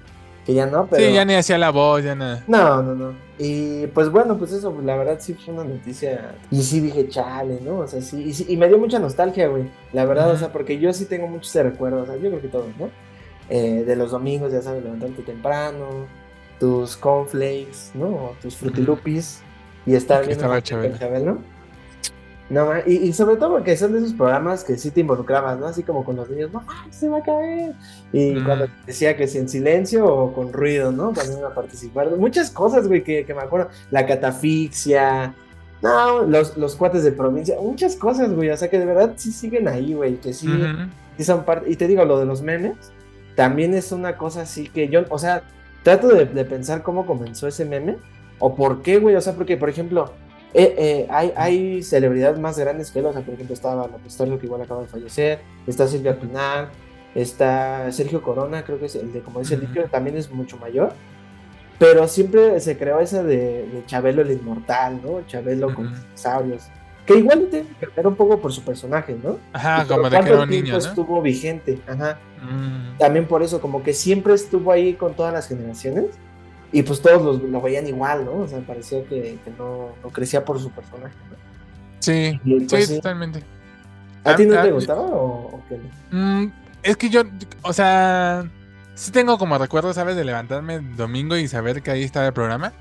que ya no, pero... Sí, ya ni hacía la voz, ya nada. No, no, no. Y pues bueno, pues eso, pues, la verdad sí fue una noticia. Y sí dije, chale, ¿no? O sea, sí, y, sí- y me dio mucha nostalgia, güey. La verdad, o sea, porque yo sí tengo muchos recuerdos, o sea, yo creo que todos, ¿no? Eh, de los domingos, ya sabes, levantarte temprano, tus cornflakes, ¿no? O tus frutilupis y estar viendo estaba Chabelo. Chabelo. No, y, y sobre todo porque son de esos programas que sí te involucrabas, ¿no? Así como con los niños, no, se va a caer. Y Mm. cuando decía que si en silencio o con ruido, ¿no? Cuando iban a participar. Muchas cosas, güey, que, que me acuerdo. La catafixia. No, los, los cuates de provincia. Muchas cosas, güey. O sea que de verdad sí siguen ahí, güey. Que sí, sí son parte. Y te digo, lo de los memes. También es una cosa así que yo, o sea, trato de, de pensar cómo comenzó ese meme. O por qué, güey. O sea, porque, por ejemplo, eh, eh, hay, hay celebridades más grandes que él, o sea, por ejemplo, estaba López Tarso, que igual acaba de fallecer, está Silvia Pinal, está Sergio Corona, creo que es el de, como dice el Ujú. dicho, también es mucho mayor, pero siempre se creó esa de, de Chabelo el inmortal, ¿no? Chabelo con Ujú. los dinosaurios, que igual tiene que ver un poco por su personaje, ¿no? Ajá, Y como de que era un niño, ¿no? estuvo vigente, ajá. Mm. También por eso, como que siempre estuvo ahí con todas las generaciones. Y pues todos los- lo veían igual, ¿no? O sea, parecía que, que no, no crecía por su personaje, ¿no? Sí, sí, totalmente. ¿A ti no Ah, te ah, gustaba o, o qué? Mm, es que yo, o sea, sí tengo como recuerdo, ¿sabes? De levantarme el domingo y saber que ahí estaba el programa.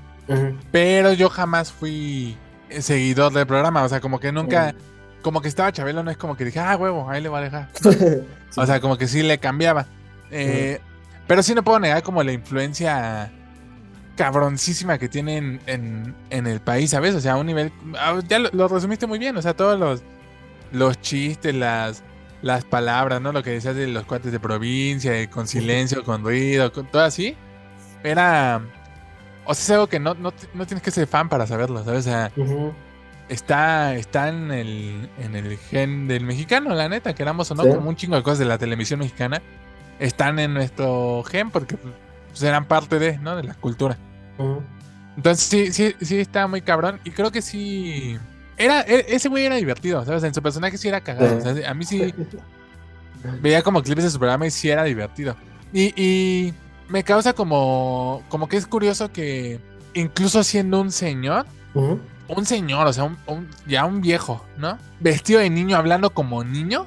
Pero yo jamás fui seguidor del programa. O sea, como que nunca, como que estaba Chabelo, no es como que dije, ah, huevo, ahí le voy a dejar. Sí. O sea, como que sí le cambiaba. Eh, Pero sí no puedo negar como la influencia cabroncísima que tiene en, en- el país, ¿sabes? O sea, a un nivel... Ya lo, lo resumiste muy bien, o sea, todos los, los chistes, las, las palabras, ¿no? Lo que decías de los cuates de provincia, con silencio, con ruido, con todo así. Era... O sea, es algo que no, no, no tienes que ser fan para saberlo, ¿sabes? O sea, Ujú. está, está en, el, en el gen del mexicano, la neta, queramos o no, Sí. como un chingo de cosas de la televisión mexicana, están en nuestro gen porque pues, eran parte de, ¿no? de la cultura. Entonces sí, sí, sí está muy cabrón y creo que sí... Era, e- ese güey era divertido, ¿sabes? En su personaje sí era cagado. Sí. o sea, a mí sí veía como clips de su programa y sí era divertido. Y, y me causa como, como que es curioso que incluso siendo un señor, un señor, o sea, un, un- ya un viejo, ¿no? Vestido de niño, hablando como niño,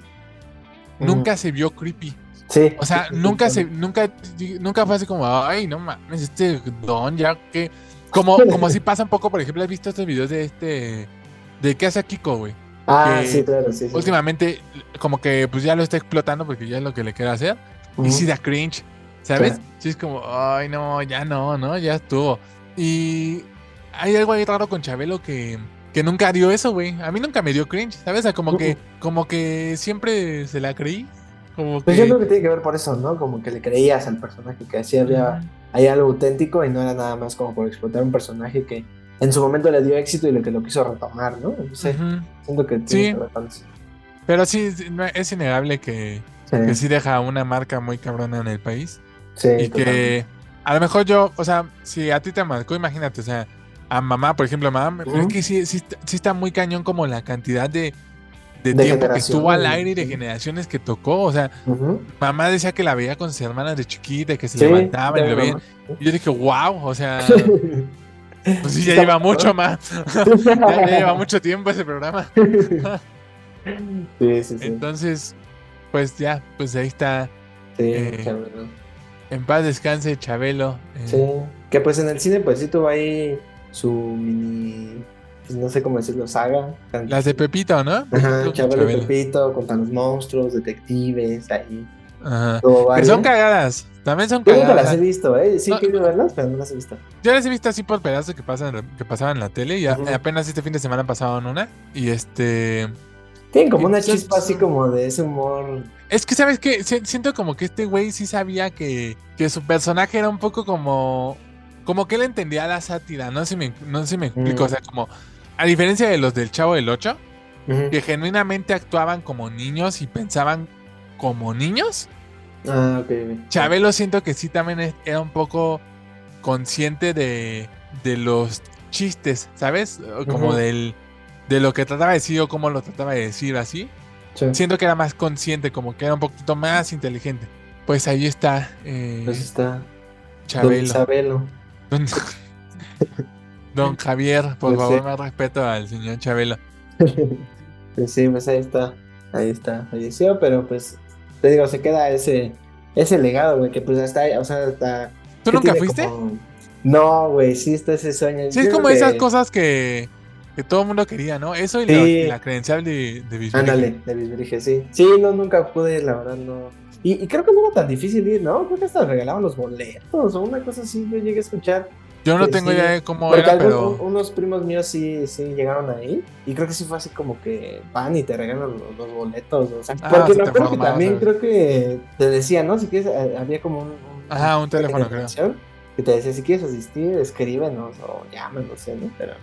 nunca se vio creepy. Sí. O sea, nunca se, nunca, nunca fue así como, ay, no mames, este don ya que. Como, como si pasa un poco, por ejemplo, has visto estos videos de este. de qué hace Kiko, güey. Ah, que sí, claro, sí. sí. Últimamente, como que pues ya lo está explotando porque ya es lo que le quiere hacer. Y sí da cringe, ¿sabes? Claro. Sí es como, ay, no, ya no, ¿no? Ya estuvo. Y hay algo ahí raro con Chabelo que, que nunca dio eso, güey. A mí nunca me dio cringe, ¿sabes? O sea, como que, como que siempre se la creí. Como Pues yo creo que tiene que ver por eso, ¿no? Como que le creías al personaje, que así había hay algo auténtico y no era nada más como por explotar un personaje que en su momento le dio éxito y lo que lo quiso retomar, ¿no? No sé, Ujú. siento que tiene Sí. que. Pero sí, es innegable que, Sí, que sí deja una marca muy cabrona en el país. sí, y totalmente. que a lo mejor yo, o sea, si a ti te marcó, imagínate, o sea, a mamá, por ejemplo, mamá, Ujú. es que sí, sí, sí está muy cañón como la cantidad de, de, De tiempo que estuvo al aire y de generaciones que tocó. O sea, mamá decía que la veía con sus hermanas de chiquita, que se Sí, levantaban y lo veían. Y yo dije, wow, o sea, pues sí, ya lleva mucho más. ya, ya lleva mucho tiempo ese programa. sí, sí, sí. Entonces, pues ya, pues ahí está. sí, eh. En paz descanse, Chabelo. eh, Sí, que pues en el cine pues sí tuvo ahí su mini, pues no sé cómo decirlo, saga. Las de Pepito, ¿no? Ajá, Chabelo Chabelo. Pepito contra los monstruos, detectives, ahí. Ajá. Que son cagadas. También son Yo nunca cagadas. las he visto, ¿eh? Sí No. quiero verlas, pero no las he visto. Yo las he visto así por pedazos que pasan, que pasaban en la tele. Y apenas este fin de semana pasaban una. Y este. Tienen como una Entonces, chispa así como de ese humor. Es que, ¿sabes qué? Si- Siento como que este güey sí sabía que, que su personaje era un poco como. Como que él entendía la sátira. No sé si me, no sé si me explico. Mm. O sea, como. A diferencia de los del Chavo del 8, Ujú. que genuinamente actuaban como niños y pensaban como niños. Ah, ok. ok. Chabelo siento que sí también era un poco consciente de, de los chistes, ¿sabes? Como del de lo que trataba de decir o cómo lo trataba de decir así. Sí. Siento que era más consciente, como que era un poquito más inteligente. Pues ahí está eh, Pues está. Don Chabelo. Isabelo. Don, Don Javier, por Pues favor, sí. más respeto al señor Chabelo. pues sí, pues ahí está. Ahí está. Falleció, pero pues. Te digo, se queda ese. Ese legado, güey, que pues hasta o sea, hasta. ¿Tú nunca fuiste? como- No, güey, sí está ese sueño. Sí, es como esas cosas que, que todo el mundo quería, ¿no? Eso y, Sí. la, y la credencial de, de Bisbirige. Ándale, de Bisbirige, sí. Sí, no, nunca pude, la verdad, no. Y, y creo que no era tan difícil ir, ¿no? Creo que hasta regalaban los boletos o una cosa así, yo llegué a escuchar. Yo no tengo sí, idea de cómo Porque era, pero... un- unos primos míos sí, sí llegaron ahí. Y creo que sí fue así como que van y te regalan los, los boletos. O sea, Ah, porque te acuerdo que también creo que te decía, ¿no? Si quieres, eh, había como un. un- Ajá, un teléfono, creo. Que te decía, si quieres asistir, escríbenos o llámenos, no sé, ¿no? Pero.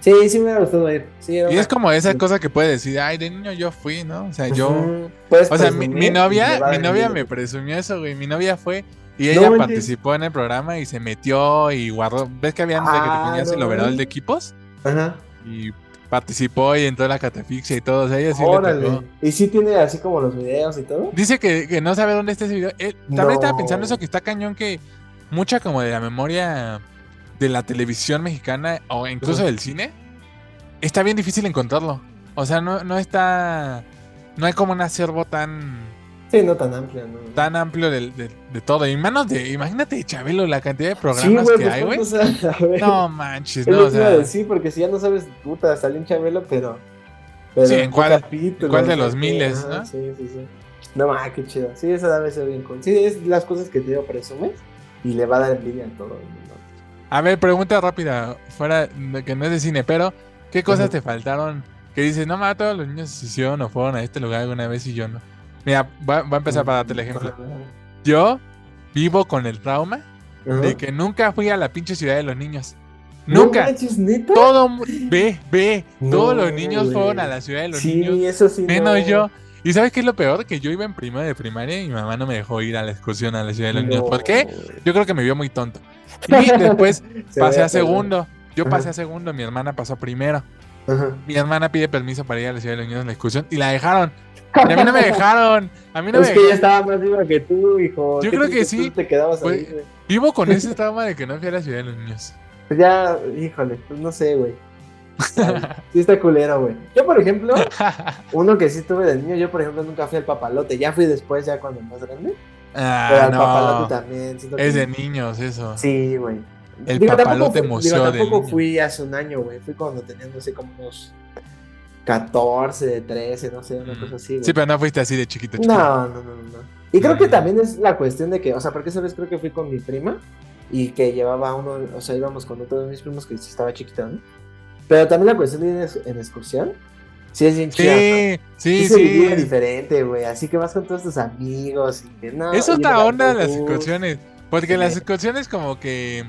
Sí, sí me gustado ir. Sí, Y una- es como esa cosa que puede decir, ay, de niño yo fui, ¿no? O sea, yo... Puedes O sea, mi, mi novia, mi novia me presumió eso, güey. Mi novia fue y ella participó en el programa y se metió y guardó. ¿Ves que habían de que te Ah, ponías no el overall de equipos? Ajá. Y participó y entró en la catafixia y todo. O sea, ella sí le Órale. tocó. Y sí tiene así como los videos y todo. Dice que, que no sabe dónde está ese video. Él también estaba pensando eso que está cañón que mucha como de la memoria de la televisión mexicana o incluso del cine está bien difícil encontrarlo. O sea, no, no está. No hay como un acervo tan, Sí, no tan amplio, ¿no? tan amplio del- de, de todo. Y manos de. Imagínate, Chabelo, la cantidad de Sí, programas que pues, hay, güey. No manches, Es no, o sea. decir, porque si ya no sabes, puta, salió un Chabelo, pero. pero Sí, ¿en cuál- capítulo, cuál de los miles, ajá, no? Sí, sí, sí. No, ma, qué chido. Sí, eso debe ser bien cool. Sí, es las cosas que te digo, presumes y le va a dar envidia a todo el mundo. A ver, pregunta rápida, fuera de que no es de cine, pero ¿qué cosas Ajá. te faltaron? Que dices, no, ma, todos los niños se hicieron o fueron a este lugar alguna vez y yo no. Mira, va, va a empezar para darte el ejemplo. Yo vivo con el trauma de que nunca fui a la pinche ciudad de los niños. ¿No Nunca. manches? Todo, ve, ve, No, todos los niños fueron a la ciudad de los sí, niños, eso sí. menos no. yo. ¿Y sabes qué es lo peor? Que yo iba en primero de primaria y mi mamá no me dejó ir a la excursión a la ciudad de los niños. ¿Por qué? Yo creo que me vio muy tonto. Y después pasé a segundo. Yo pasé a segundo, mi hermana pasó primero. Ajá. Mi hermana pide permiso para ir a la ciudad de los niños en la excursión y la dejaron. Y a mí no me dejaron. A mí no es me que ella dejaron. estaba más viva que tú, hijo. Yo ¿Qué creo que sí. te quedabas ahí? Vivo con ese trauma de que no fui a la ciudad de los niños. Pues ya, híjole, pues no sé, güey. Sí está culero, güey. Yo, por ejemplo, uno que sí tuve de niño, yo, por ejemplo, nunca fui al papalote. Ya fui después, ya cuando más grande. Pero ah, al papalote no. también. siento Es que- de niños eso. Sí, güey. El tampoco papalote fui- museo digo, tampoco fui hace un año, güey. Fui cuando tenía, no sé, como unos 14, 13, no sé, una Mm. cosa así, güey. Sí, pero no fuiste así de chiquito, chiquito. No, no, no, no. Y creo que también es la cuestión de que, o sea, porque esa vez creo que fui con mi prima y que llevaba uno, o sea, íbamos con otro de mis primos que sí estaba chiquito, ¿no? Pero también la cuestión de ir en- excursión, sí es bien. Sí, sí, Sí, sí. diferente, güey. Así que vas con todos tus amigos y que no. Es otra onda las excursiones. Porque Sí. las excursiones como que...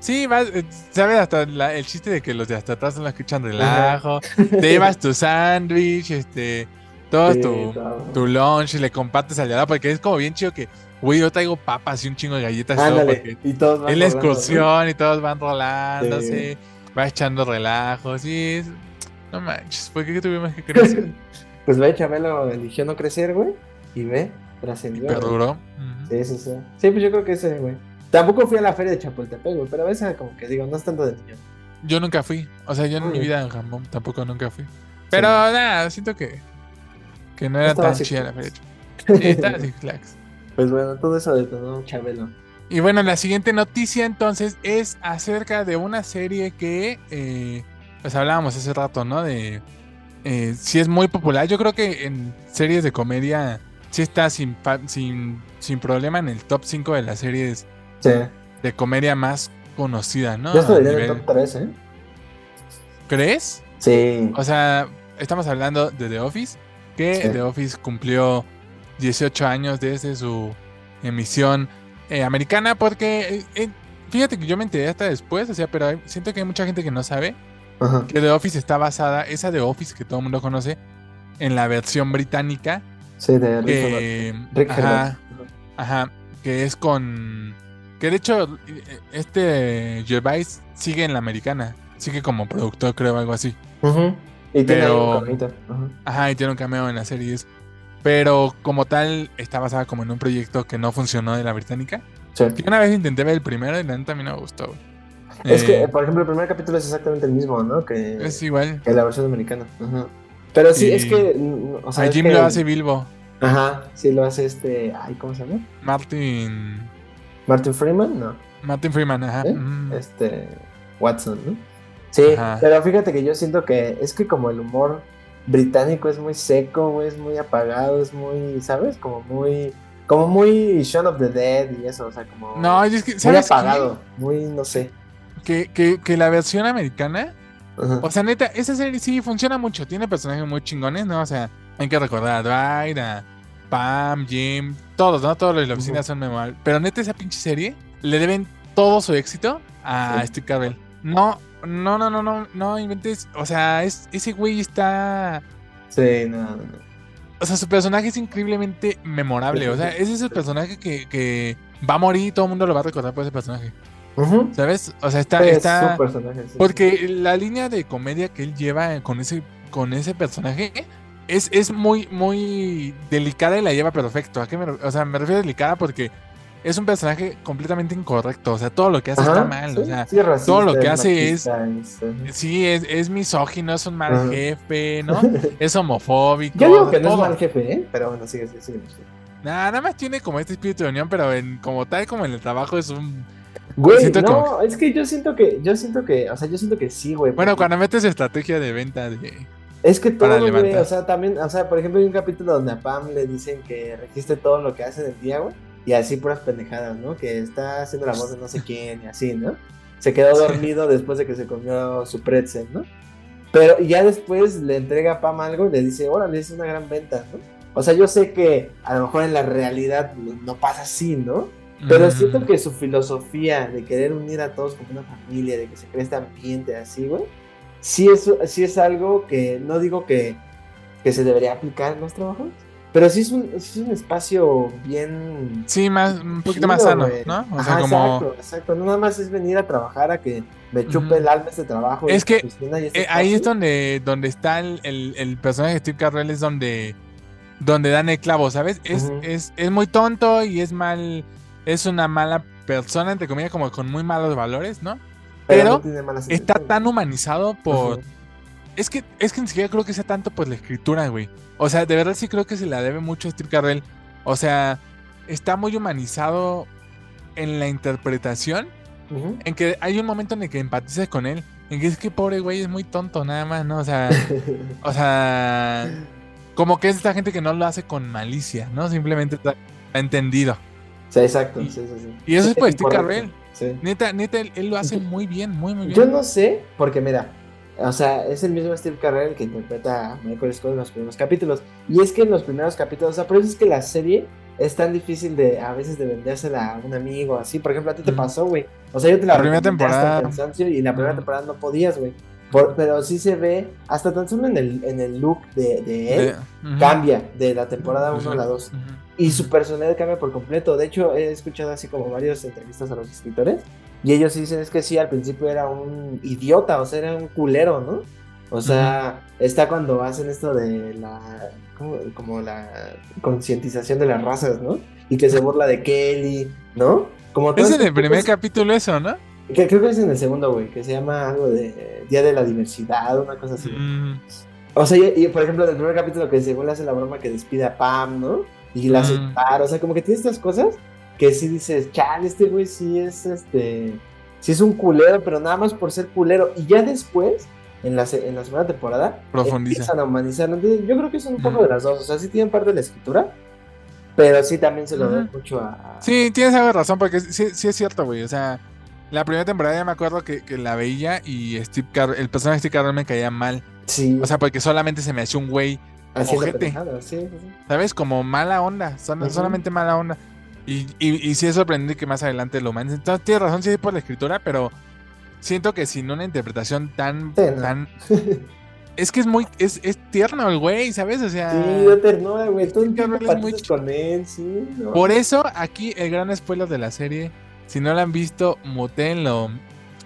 Sí, vas, eh, sabes hasta la- el chiste de que los de hasta atrás son los que echan relajo. Te llevas tu sándwich, este... Todo Sí, tu, todo. tu lunch le compartes al lado, porque es como bien chido que, güey, yo traigo papas y un chingo de galletas todo, Ándale, porque y todos van es la ¿no? excursión y todos van rolándose, va echando relajos y es... No manches, ¿por qué tuvimos que crecer? Pues ve, Chabelo eligió no crecer, güey. Y ve, trascendió. Perduró. Ujú. Sí, sí, sí. Sí, pues yo creo que ese, güey. Tampoco fui a la feria de Chapultepec, güey, pero a veces como que digo, no es tanto de niño. Yo nunca fui. O sea, yo en mi vida en Jamón tampoco nunca fui. Pero nada, siento que, que no era Estaba tan chida la feria. Sí, estaba Six Flags. Pues bueno, todo eso detonó Chabelo. Y bueno, la siguiente noticia entonces es acerca de una serie que, eh, pues hablábamos hace rato, ¿no? De eh, si es muy popular. Yo creo que en series de comedia sí está sin, sin, sin problema en el top 5 de las series Sí. de comedia más conocidas, ¿no? Yo esto A diría en nivel- top 3, ¿eh? ¿Crees? Sí. O sea, estamos hablando de The Office, que Sí. The Office cumplió 18 años desde su emisión eh, americana, porque eh, fíjate que yo me enteré hasta después, o sea, pero hay- siento que hay mucha gente que no sabe Ajá. que The Office está basada, esa The Office que todo el mundo conoce, en la versión británica, Sí, de Rick que. Rick ajá, ajá, que es con, que de hecho este Gervais sigue en la americana, sigue como productor, creo, algo así. Ujú. Y tiene Pero- un camito. Ajá. Ajá, y tiene un cameo en la serie. Pero como tal, está basada como en un proyecto que no funcionó de la británica. Sí. Que una vez intenté ver el primero y la neta a mí no me gustó. Es que, Eh, por ejemplo, el primer capítulo es exactamente el mismo, ¿no? Que, es igual. que la versión americana. Ajá. Pero sí, Y- es que. mm, O sea, A Jim que- lo hace Bilbo. Ajá, sí lo hace este. Ay, ¿cómo se llama? Martin. Martin Freeman, no. Martin Freeman, ajá. ¿Eh? mm. Este. Watson, ¿no? Sí, Ajá. pero fíjate que yo siento que es que como el humor británico es muy seco, güey, es muy apagado, es muy, ¿sabes? Como muy. Como muy Shaun of the Dead y eso, o sea, como. No, es que, muy ¿sabes qué? apagado, muy, no sé. Que, que, que la versión americana, o sea, neta, esa serie sí funciona mucho. Tiene personajes muy chingones, ¿no? O sea, hay que recordar a Dwight, a Pam, Jim, todos, ¿no? Todos los de la oficina Ujú. son memorables. Pero neta, esa pinche serie le deben todo su éxito a Sí. Steve Carell. No No, no, no, no, no inventes. O sea, es, ese güey está. Sí, no, no, no. O sea, su personaje es increíblemente memorable. O sea, ese es el personaje que, que va a morir y todo el mundo lo va a recordar por ese personaje. ¿Sabes? O sea, está. Es está su personaje, sí. porque la línea de comedia que él lleva con ese, con ese personaje es, es muy, muy delicada y la lleva perfecto. ¿A qué me, re- o sea, me refiero a delicada porque es un personaje completamente incorrecto. O sea, todo lo que hace Ajá, está mal. sí, o sea, sí, racista, todo lo que hace es- es- sí, es, es misógino, es un mal Ajá. jefe, ¿no? Es homofóbico. Yo digo que no es todo. mal jefe, ¿eh? Pero bueno, sigue, sigue, sigue. Nah, nada más tiene como este espíritu de unión, pero en, como tal, como en el trabajo es un... Güey, no, como- es que yo siento que, yo siento que, o sea, yo siento que sí, güey. Bueno, porque cuando metes estrategia de venta de... Es que todo, güey, o sea, también, o sea, por ejemplo, hay un capítulo donde a Pam le dicen que registre todo lo que hace en el día, güey, y así puras pendejadas, ¿no? Que está haciendo la voz de no sé quién y así, ¿no? Se quedó dormido después de que se comió su pretzel, ¿no? Pero ya después le entrega a Pam algo y le dice, órale, es una gran venta, ¿no? O sea, yo sé que a lo mejor en la realidad no pasa así, ¿no? Pero siento que su filosofía de querer unir a todos como una familia, de que se cree este ambiente así, güey, sí es, sí es algo que no digo que, que se debería aplicar en los trabajos, pero sí es un, sí es un espacio bien... Sí, más, un poquito chido, más sano. ¿no? O Ajá, sea, como... Exacto, exacto. No nada más es venir a trabajar a que me chupe el alma este trabajo. Es que, este Eh, ahí es donde, donde está el, el- el personaje de Steve Carell, es donde, donde dan el clavo, ¿sabes? Es, es, es muy tonto y es mal, es una mala persona, entre comillas, como con muy malos valores, ¿no? Pero no tiene malas Está tan humanizado por... Es que, es que ni siquiera creo que sea tanto por la escritura, güey. O sea, de verdad sí creo que se la debe mucho a Steve Carell. O sea, está muy humanizado en la interpretación en que hay un momento en el que empatizas con él. En que es que pobre güey es muy tonto nada más, ¿no? O sea, o sea, como que es esta gente que no lo hace con malicia, ¿no? Simplemente está entendido. Sí, exacto. Y- sí, sí, sí. y eso es por Steve correcto. Sí. Neta, neta, él, él lo hace muy bien, muy, muy bien. Yo no sé, porque mira, o sea, es el mismo Steve Carell que interpreta a Michael Scott en los primeros capítulos. Y es que en los primeros capítulos, o sea, por eso es que la serie es tan difícil de a veces de vendérsela a un amigo así. Por ejemplo, a ti te pasó, güey. O sea, yo te la, La primera temporada. cansancio y la primera temporada no podías, güey. Por- pero sí se ve, hasta tan solo en el, en el look de, de él, De- ujú. cambia de la temporada Pues 1 a sí. la 2. Ujú. Y su personalidad cambia por completo. De hecho, he escuchado así como varias entrevistas a los escritores. Y ellos dicen es que sí, al principio era un idiota, o sea, era un culero, ¿no? O sea, está cuando hacen esto de la. ¿cómo? Como la concientización de las razas, ¿no? Y que se burla de Kelly, ¿no? Como Es en este el primer capítulo eso, ¿no? Que Creo que es en el segundo, güey, que se llama algo de Día de la Diversidad, una cosa así. Mm, O sea, y, y, por ejemplo, del primer capítulo que según le hace la broma que despide a Pam, ¿no? Y la hace Mm. llorar, o sea, como que tiene estas cosas que sí dices, chale, este güey sí es este, sí es un culero, pero nada más por ser culero. Y ya después, en la, en la segunda temporada, Profundiza. empiezan a humanizarlo. Entonces, yo creo que son un poco Ujú. de las dos, o sea, sí tienen parte de la escritura, pero sí también se lo doy mucho a... Sí, tienes algo de razón, porque sí, sí es cierto, güey. O sea, la primera temporada ya me acuerdo que, que la veía y Steve Carell, el personaje de Steve Carell me caía mal. Sí, O sea, porque solamente se me hacía un güey, ojete. sí, sí. ¿sabes? Como mala onda, son- solamente mala onda. Y, y, y sí es sorprendente que más adelante lo humanicen. Entonces, tienes razón, sí, por la escritura, pero siento que sin una interpretación tan. Tan es que es muy. Es, es tierno el güey, ¿sabes? O sea. Sí, de ternura, güey, Carell es muy con él, sí. no. Por eso, aquí el gran spoiler de la serie. Si no la han visto, mutéenlo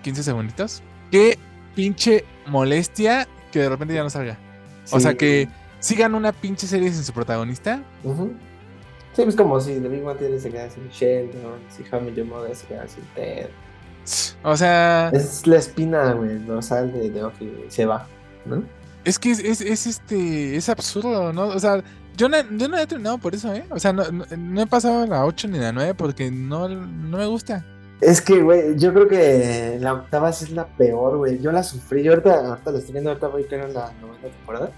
15 segunditos. Qué pinche molestia que de repente ya no salga. O sea que sigan una pinche serie sin su protagonista. Ujú. Sí, pues como si The Big Theory se queda sin Sheldon, si Your Mother se queda sin Ted. O sea, Es la espina, güey, dorsal de Office, güey, se va, ¿no? es que es, es, es, este. Es absurdo, ¿no? O sea, yo no, yo no he terminado por eso, ¿eh? O sea, no, no, no he pasado la 8 ni la 9 porque no, no me gusta. Es que, güey, yo creo que la octava sí es la peor, güey. Yo la sufrí, yo ahorita, ahorita la estoy viendo, ahorita voy creo en la novena temporada.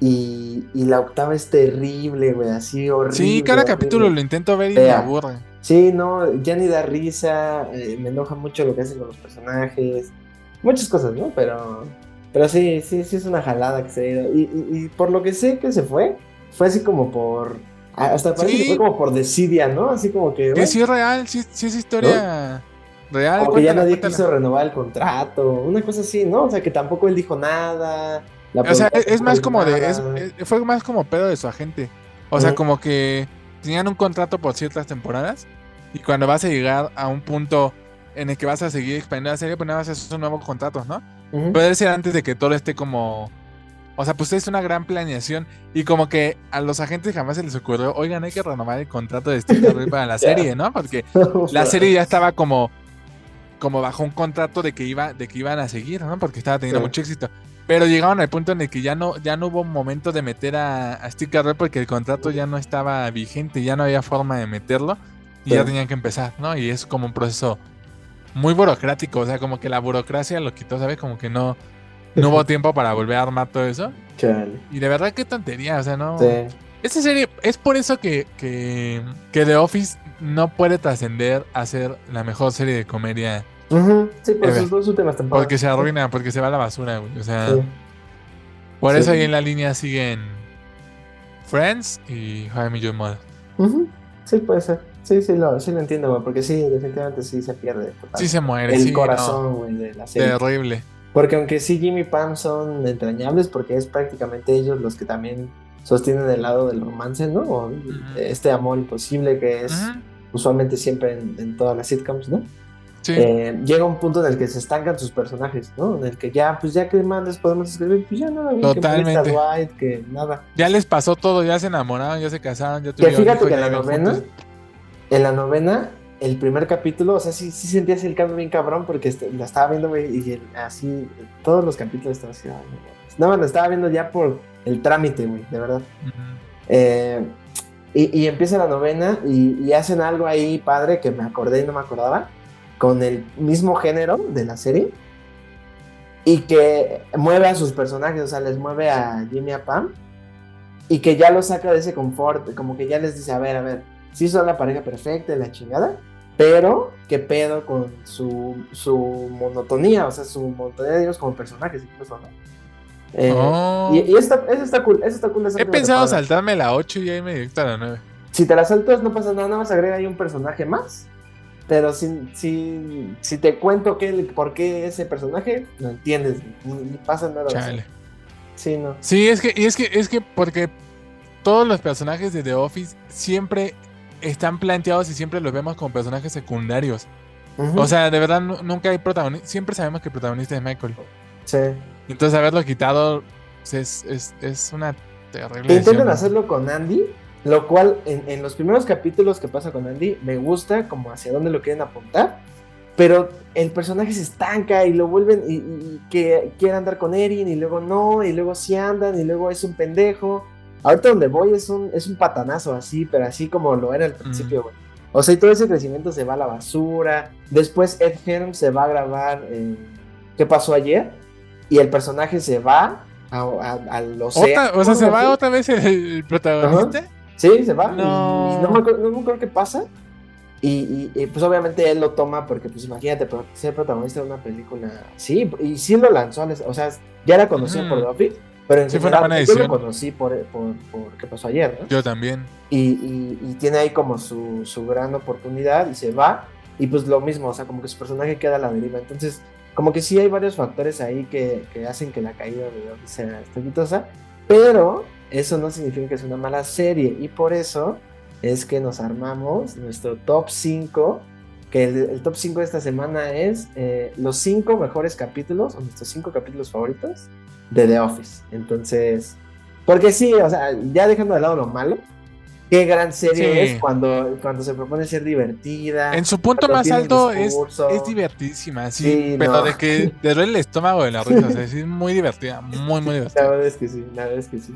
Y, y la octava es terrible, güey, así horrible. Sí, cada horrible. capítulo lo intento ver y me aburre. Sí, no, ya ni da risa, eh, me enoja mucho lo que hacen con los personajes, muchas cosas, ¿no? Pero, pero sí, sí, sí es una jalada que se ha ido. Y, y, y por lo que sé que se fue, fue así como por, hasta parece Sí. que fue como por desidia, ¿no? Así como que, bueno, sí es real, sí, sí es historia. real. Como que ya nadie cuéntala. quiso renovar el contrato, una cosa así, ¿no? O sea, que tampoco él dijo nada. la O sea, es, más como de. es- es- fue más como pedo de su agente. O sea, como que tenían un contrato por ciertas temporadas. Y cuando vas a llegar a un punto en el que vas a seguir expandiendo la serie, pues nada más es un nuevo contrato, ¿no? Ujú. Puede ser antes de que todo esté como. O sea, pues es una gran planeación. Y como que a los agentes jamás se les ocurrió, oigan, hay que renovar el contrato de Steve Carell para la serie, ¿no? Porque la serie ya estaba como como bajo un contrato de que iba de que iban a seguir, ¿no? Porque estaba teniendo Sí. mucho éxito. Pero llegaron al punto en el que ya no ya no hubo momento de meter a, a Steve Carell porque el contrato ya no estaba vigente, ya no había forma de meterlo y Sí. ya tenían que empezar, ¿no? Y es como un proceso muy burocrático, o sea, como que la burocracia lo quitó, ¿sabes? Como que no no hubo tiempo para volver a armar todo eso. Chale. Y de verdad qué tontería, o sea, no Sí. esta serie es por eso que, que, que The Office no puede trascender a ser la mejor serie de comedia. Sí, por sus dos últimas temporadas. Porque se arruina, porque se va a la basura, güey. O sea, Sí. por Sí. eso ahí en la línea siguen Friends y Met Your Mother. Sí, puede ser. Sí, sí lo, sí lo entiendo, güey, porque sí, definitivamente sí se pierde total. Sí se muere, el sí, no, corazón, güey, de la serie. terrible. Porque aunque sí Jimmy y Pam son entrañables, porque es prácticamente ellos los que también sostienen el lado del romance, ¿no? O Este amor imposible que es Ujú, usualmente siempre en, en todas las sitcoms, ¿no? Sí, Eh, llega un punto en el que se estancan sus personajes, ¿no? En el que ya, pues ya que más les podemos escribir, pues ya nada, Totalmente. que White, que nada. ya les pasó todo, ya se enamoraron, ya se casaron, ya Que tuvieron fíjate hijos, que en la novena, en la novena, el primer capítulo, o sea, sí, sí sentías el cambio bien cabrón porque este- la estaba viendo, y así, todos los capítulos estaban así, no. No, lo estaba viendo ya por el trámite, güey, de verdad. Eh, y, y empieza la novena y, y hacen algo ahí padre que me acordé y no me acordaba, con el mismo género de la serie y que mueve a sus personajes, o sea, les mueve a Jimmy a Pam y que ya los saca de ese confort, como que ya les dice, a ver, a ver, sí son la pareja perfecta la chingada, pero qué pedo con su, su monotonía, o sea, su monotonía de ellos como personajes incluso, ¿no? Eh, Oh. y, y está- eso está cool, eso está cool. esa He pensado temporada. saltarme la 8 y ahí me directo a la 9. Si te la saltas, no pasa nada, nada más agrega ahí un personaje más. Pero si, si, si te cuento qué, por qué ese personaje, no entiendes, ni, pasa nada. Chale. Sí, no. Sí, es que, y es que, es que porque todos los personajes de The Office siempre están planteados y siempre los vemos como personajes secundarios. O sea, de verdad nu- nunca hay protagonista. Siempre sabemos que el protagonista es Michael. sí. Entonces haberlo quitado pues, es, es, es una terrible Intentan hacerlo con Andy, lo cual en, en los primeros capítulos que pasa con Andy, me gusta como hacia dónde lo quieren apuntar. Pero el personaje se estanca y lo vuelven y, y- y que quiere andar con Erin y luego no, y luego sí andan y luego es un pendejo. Ahorita donde voy es un, es un patanazo así, pero así como lo era al principio, güey. O sea, y todo ese crecimiento se va a la basura. Después Ed Helm se va a grabar ¿Qué pasó ayer? Y el personaje se va a, a- al océano. O sea, se va otra vez el, el protagonista. Sí, se va. No. No, me acuerdo, no me qué pasa. Y, y- y, pues obviamente él lo toma porque pues imagínate ser protagonista de una película. Sí, y sí lo lanzó. O sea, ya era conocido Ujú. por The Office. Pero en Sí, fue una general, buena yo lo conocí por, por, por qué pasó ayer, ¿no? Yo también. y, y- y tiene ahí como su, su gran oportunidad y se va y pues lo mismo, o sea, como que su personaje queda a la deriva. Entonces, como que sí hay varios factores ahí que, que hacen que la caída de Office sea estrepitosa, pero eso no significa que es una mala serie y por eso es que nos armamos nuestro top 5, que el, el top 5 de esta semana es eh, los 5 mejores capítulos o nuestros 5 capítulos favoritos de The Office. Entonces, porque sí, o sea, ya dejando de lado lo malo, qué gran serie Sí. es cuando, cuando se propone ser divertida. En su punto más alto es, es divertidísima, sí, Sí, pero no. de que te duele el estómago de la risa, o sea, es muy divertida, muy, muy La divertida. verdad es que sí, la verdad es que sí.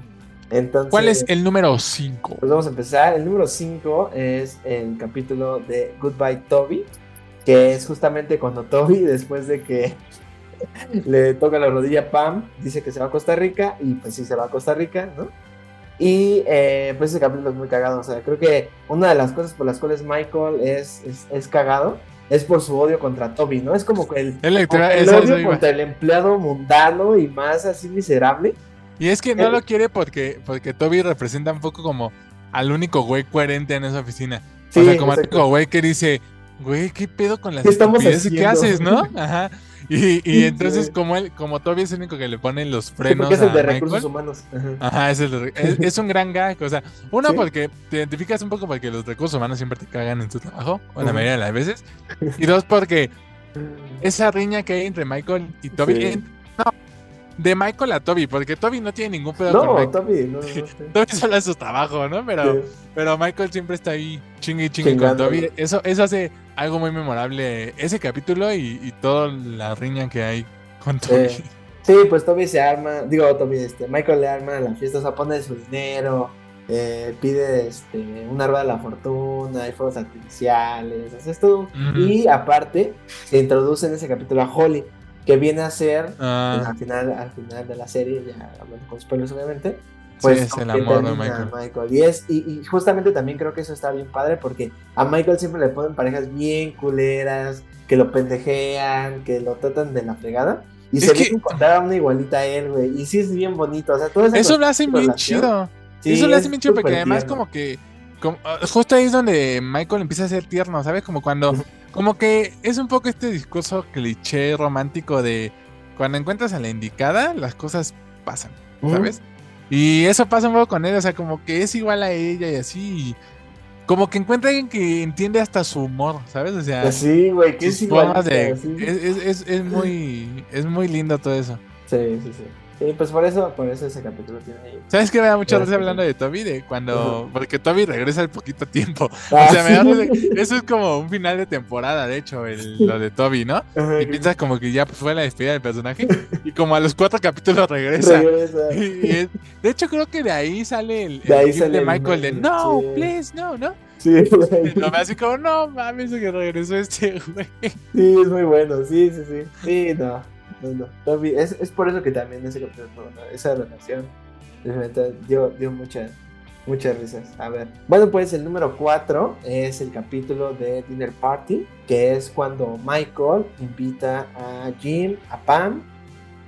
Entonces, ¿Cuál es el número 5? Pues vamos a empezar. El número 5 es el capítulo de Goodbye Toby, que es justamente cuando Toby, después de que le toca la rodilla Pam, dice que se va a Costa Rica y pues sí se va a Costa Rica, ¿no? Y eh, pues ese capítulo es muy cagado, o sea, creo que una de las cosas por las cuales Michael es, es, es cagado es por su odio contra Toby, ¿no? Es como que el, El, como que el odio contra el empleado mundano y más así miserable. Y es que no Eh. lo quiere porque, porque Toby representa un poco como al único güey coherente en esa oficina. Sí, o sea, como al único güey que dice, güey, ¿qué pedo con las ¿Qué estamos haces, no? Ajá. Y, y entonces, como él, como Toby es el único que le pone los Sí, frenos porque es el a de Michael, recursos humanos. Ajá. Ajá, es, el de- es, es un gran gag. O sea, uno Sí. porque te identificas un poco porque los recursos humanos siempre te cagan en tu trabajo, o la Ujú. mayoría de las veces. Y dos, porque esa riña que hay entre Michael y Toby. Sí. en- no, de Michael a Toby, porque Toby no tiene ningún pedo con No, Michael. Toby, no, no, no. Toby solo hace su trabajo, ¿no? Pero, Sí. pero Michael siempre está ahí chingue y chingue con. Toby. Eso, eso hace algo muy memorable ese capítulo y, y toda la riña que hay con Toby. Sí. Sí, pues Toby se arma, digo Toby, este, Michael le arma la fiesta, o sea, pone su dinero, eh, pide este, un árbol de la fortuna, hay fuegos artificiales, o sea, es todo. Y aparte, se introduce en ese capítulo a Holly, que viene a ser, pues, Ah, al, final, al final de la serie, ya hablando con spoilers obviamente, sí, pues es con el amor de termina Michael. Y, es, y, y justamente también creo que eso está bien padre porque a Michael siempre le ponen parejas bien culeras, que lo pendejean, que lo tratan de la fregada. Y Es se que- encontrar a una igualita a él, güey. Y sí es bien bonito. O sea, todo Eso lo hace bien chido. sí, eso lo es hace bien chido porque además tierno. como que como- ah, justo ahí es donde Michael empieza a ser tierno, ¿sabes? Como cuando. Como que es un poco este discurso cliché romántico de cuando encuentras a la indicada, las cosas pasan. ¿sabes? Y eso pasa un poco con él, o sea, como que es igual a ella y así y como que encuentra a alguien que entiende hasta su humor, ¿sabes? O sea, Así, güey, que de es, es, es, es muy es muy lindo todo eso. Sí, sí, sí. Sí, pues por eso, por eso ese capítulo tiene ahí. ¿Sabes qué me da mucha Gracias. risa hablando de Toby? De cuando. Porque Toby regresa al poquito tiempo. Ah, o sea, me da sí. Eso es como un final de temporada, de hecho, el- lo de Toby, ¿no? Y piensas como que ya fue la despedida del personaje. Y como a los cuatro capítulos regresa. regresa. Y es- de hecho, creo que de ahí sale el, De ahí sale de el Michael de no, sí. please, no, no. Sí, güey. Ve así como, no mames, que regresó este güey. Sí, es muy bueno, sí, sí, sí. Sí, no, no, no. Toby, es, es por eso que también ese capítulo, no, esa relación, dio, dio muchas, muchas risas. A ver. Bueno, pues el número 4 es el capítulo de Dinner Party, que es cuando Michael invita a Jim, a Pam,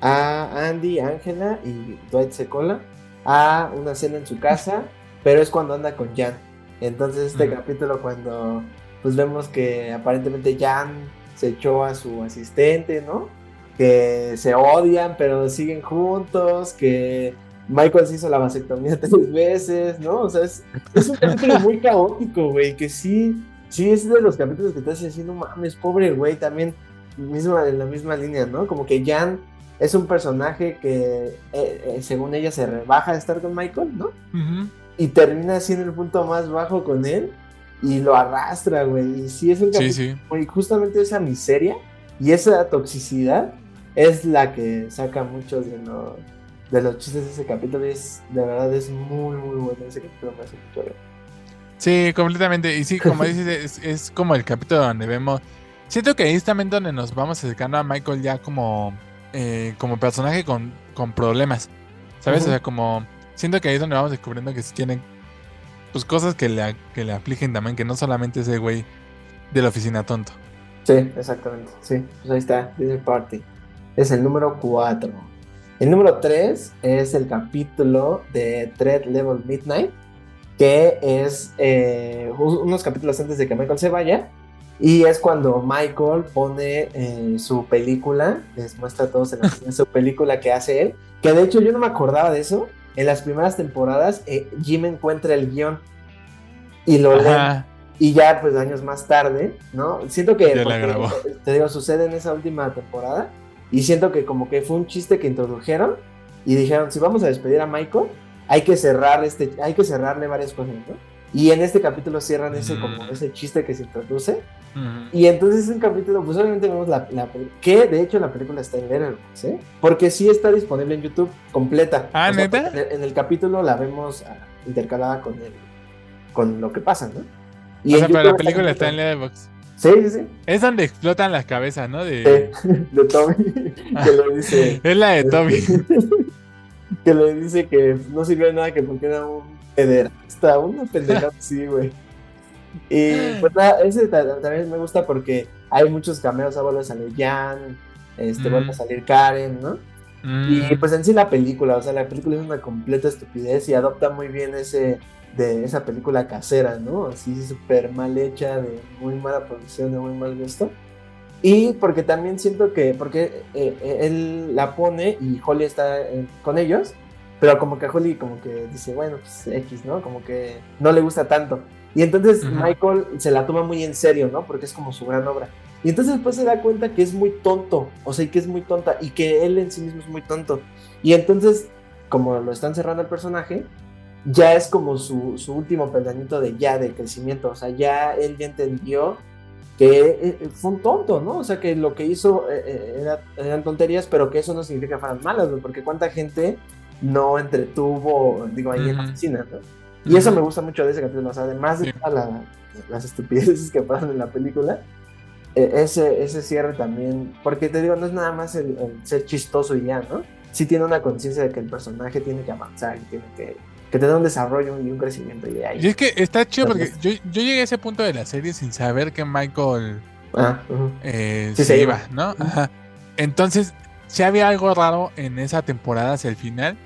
a Andy, a Angela y Dwight se cola a una cena en su casa, pero es cuando anda con Jan. Entonces este capítulo cuando pues vemos que aparentemente Jan se echó a su asistente, ¿no? Que se odian pero siguen juntos, que Michael se hizo la vasectomía tres veces, ¿no? O sea, es, es un capítulo muy caótico, güey, que sí, sí es de los capítulos que te hace así, no mames, pobre güey, también misma, en la misma línea, ¿no? Como que Jan es un personaje que, eh, eh, según ella, se rebaja de estar con Michael, ¿no? Y termina así en el punto más bajo con él y lo arrastra, güey. Y sí es un Sí, capítulo, sí. y justamente esa miseria y esa toxicidad es la que saca muchos de los, de los chistes de ese capítulo. Y es, de verdad, es muy, muy bueno ese capítulo. Me hace mucho. Sí, completamente. Y sí, como dices, es, es como el capítulo donde vemos. Siento que ahí es también donde nos vamos acercando a Michael ya como, eh, como personaje con, con problemas. ¿Sabes? O sea, como. Siento que ahí es donde vamos descubriendo que sí tienen pues cosas que le, que le afligen también, que no solamente ese güey de la oficina tonto. Sí, exactamente. Sí, pues ahí está, Dinner Party. Es el número 4. El número 3 es el capítulo de Thread Level Midnight, que es eh, unos capítulos antes de que Michael se vaya. Y es cuando Michael pone eh, su película, les muestra a todos en la escena su película que hace él. Que de hecho yo no me acordaba de eso. En las primeras temporadas, eh, Jim encuentra el guion y lo lee. Y ya, pues años más tarde, ¿no? Siento que, te digo, sucede en esa última temporada. Y siento que como que fue un chiste que introdujeron y dijeron, si vamos a despedir a Michael, hay que cerrar este, hay que cerrarle varias cosas, ¿no? Y en este capítulo cierran ese, como Mm. ese chiste que se introduce. Ujú. Y entonces es un capítulo, pues obviamente vemos la, que de hecho la película está en Letterboxd, ¿eh? Porque sí está disponible en YouTube completa. Ah, O sea, ¿neta? En el, en el capítulo la vemos ah, intercalada con el, con lo que pasa, ¿no? Y o en sea, pero la película está en. Letterboxd. Sí, sí, sí. Es donde explotan las cabezas, ¿no? De... Sí, de Tommy, que le dice... Es la de Toby. que le dice que no sirvió de nada que porque era un pederasta, una pendejada así, güey. Y pues nada, ese ta- también me gusta porque hay muchos cameos, ah, vuelve a salir Jan, este, Mm. vuelve a salir Karen, ¿no? Mm. Y pues en sí la película, o sea, la película es una completa estupidez y adopta muy bien ese, de esa película casera, ¿no? Así súper mal hecha, de muy mala producción, de muy mal gusto. Y porque también siento que, porque eh, eh, él la pone y Holly está eh, con ellos, pero como que Holly como que dice, bueno, pues X, ¿no? Como que no le gusta tanto. Y entonces Michael se la toma muy en serio, ¿no? Porque es como su gran obra. Y entonces después se da cuenta que es muy tonto, o sea, que es muy tonta y que él en sí mismo es muy tonto. Y entonces, como lo están cerrando el personaje, ya es como su, su último peldañito de ya, de crecimiento. O sea, ya él ya entendió que eh, eh, fue un tonto, ¿no? O sea, que lo que hizo eh, eran tonterías, pero que eso no significa que fueran malas, ¿no? Porque cuánta gente no entretuvo, digo, ahí en la oficina, ¿no? Y eso me gusta mucho de ese capítulo, o sea, además de todas las estupideces que pasan en la película, ese, ese cierre también, porque te digo, no es nada más el, ser chistoso y ya, ¿no? Sí tiene una conciencia de que el personaje tiene que avanzar, tiene que que te da un desarrollo y un crecimiento. Y, ahí, y es que está chido porque yo, yo, llegué a ese punto de la serie sin saber que Michael ah, eh, se, iba, ¿no? Ajá. Entonces, sí había algo raro en esa temporada hacia el final,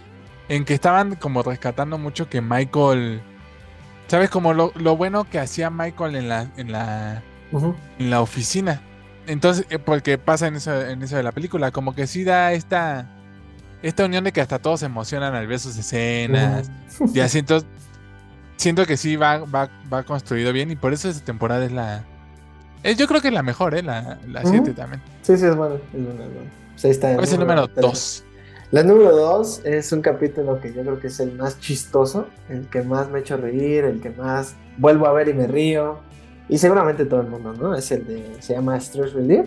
en que estaban como rescatando mucho que Michael, ¿sabes? Como lo, lo bueno que hacía Michael en la, en la, en la oficina. Entonces, eh, porque pasa en eso, en eso de la película, como que sí da esta esta unión de que hasta todos se emocionan al ver sus escenas. Y así entonces siento que sí va, va, va construido bien y por eso esta temporada es la... yo creo que es la mejor, ¿eh? La 7 también. Sí, sí, es bueno. Es bueno, Pues ahí está. es el número 2? La número 2 es un capítulo que yo creo que es el más chistoso, el que más me ha hecho reír, el que más vuelvo a ver y me río. Y seguramente todo el mundo, ¿no? Es el de, se llama Stress Relief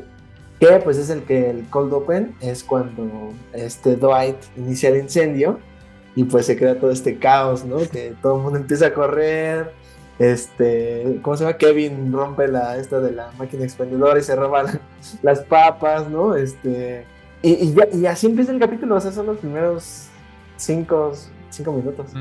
que pues es el que el cold open es cuando este Dwight inicia el incendio y pues se crea todo este caos, ¿no? Que todo el mundo empieza a correr, este, ¿cómo se llama? Kevin rompe la esta de la máquina expendedora y se roba las papas, ¿no? Este, y, y, así empieza el capítulo, o sea, son los primeros cinco, cinco minutos.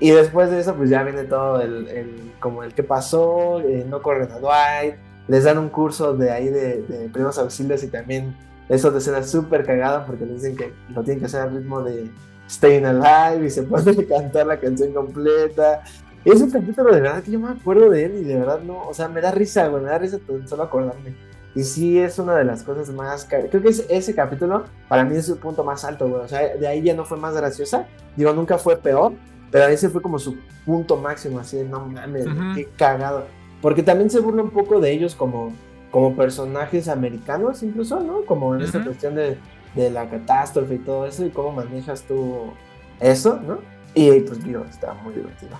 Y después de eso, pues ya viene todo el, el como el que pasó, eh, no corren a Dwight, les dan un curso de ahí de, de primeros auxilios y también eso de escena súper cagada porque les dicen que lo tienen que hacer al ritmo de Staying Alive y se puede cantar la canción completa. Es un capítulo de verdad que yo me acuerdo de él y de verdad no, o sea, me da risa, güey, me da risa solo acordarme. Y sí es una de las cosas más... Creo que ese capítulo para mí es el punto más alto, güey. O sea, de ahí ya no fue más graciosa. Digo, nunca fue peor, pero ese fue como su punto máximo, así de no mames, qué cagado. Porque también se burla un poco de ellos como, como personajes americanos, incluso, ¿no? Como en esta cuestión de, de, la catástrofe y todo eso, y cómo manejas tú eso, ¿no? Y pues digo, está muy divertido.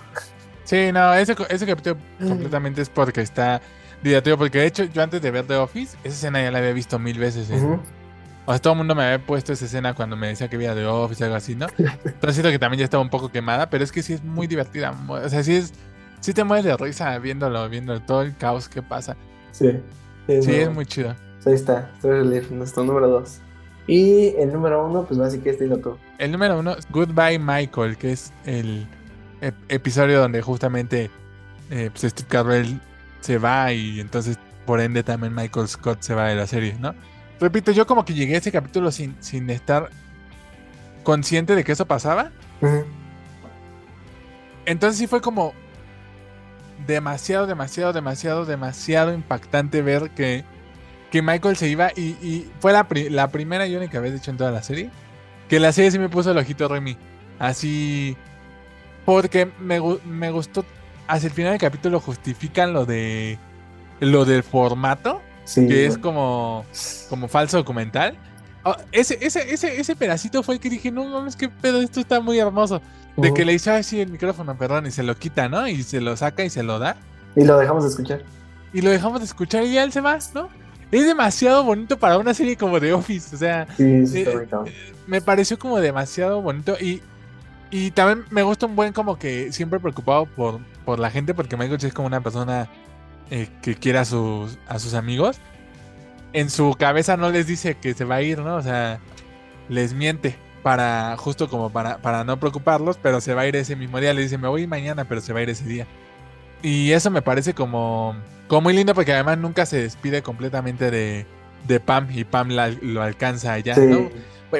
Sí, no, ese, ese capítulo completamente es porque está divertido, porque de hecho yo antes de ver The Office, esa escena ya la había visto mil veces. O sea, todo el mundo me había puesto esa escena cuando me decía que había The Office, algo así, ¿no? Entonces siento que también ya estaba un poco quemada, pero es que sí es muy divertida. O sea, sí es sí te mueves de risa viéndolo, viendo todo el caos que pasa. Sí. Sí, es muy chido. Ahí está, Relief, nuestro número 2. Y el número uno, pues básicamente es tú. El número uno, Goodbye Michael, que es el episodio donde justamente eh, pues Steve Carell se va y entonces por ende también Michael Scott se va de la serie, ¿no? Repito, yo como que llegué a ese capítulo sin, sin estar consciente de que eso pasaba. Entonces sí fue como, demasiado, demasiado, demasiado, demasiado impactante ver que, que Michael se iba y, fue la, la, primera y única vez, hecho, en toda la serie, que la serie sí me puso el ojito Remy. Así, porque me, me gustó, hacia el final del capítulo justifican lo de, lo del formato, que es como, como falso documental. Oh, ese, ese, ese, ese pedacito fue el que dije, no mames, qué pedo, esto está muy hermoso. De que le dice, así el micrófono, perdón, y se lo quita, ¿no? Y se lo saca y se lo da. Y lo dejamos de escuchar. Y lo dejamos de escuchar y ya él se va, ¿no? Es demasiado bonito para una serie como The Office, o sea. Sí, sí, eh, me pareció como demasiado bonito y, y también me gusta un buen como que siempre preocupado por, por la gente, porque Michael es como una persona eh, que quiere a sus, a sus amigos. En su cabeza no les dice que se va a ir, ¿no? O sea, les miente para justo como para, para no preocuparlos, pero se va a ir ese mismo día. Le dice, me voy mañana, pero se va a ir ese día. Y eso me parece como, como muy lindo porque además nunca se despide completamente de, de Pam y Pam lo alcanza allá, ¿no?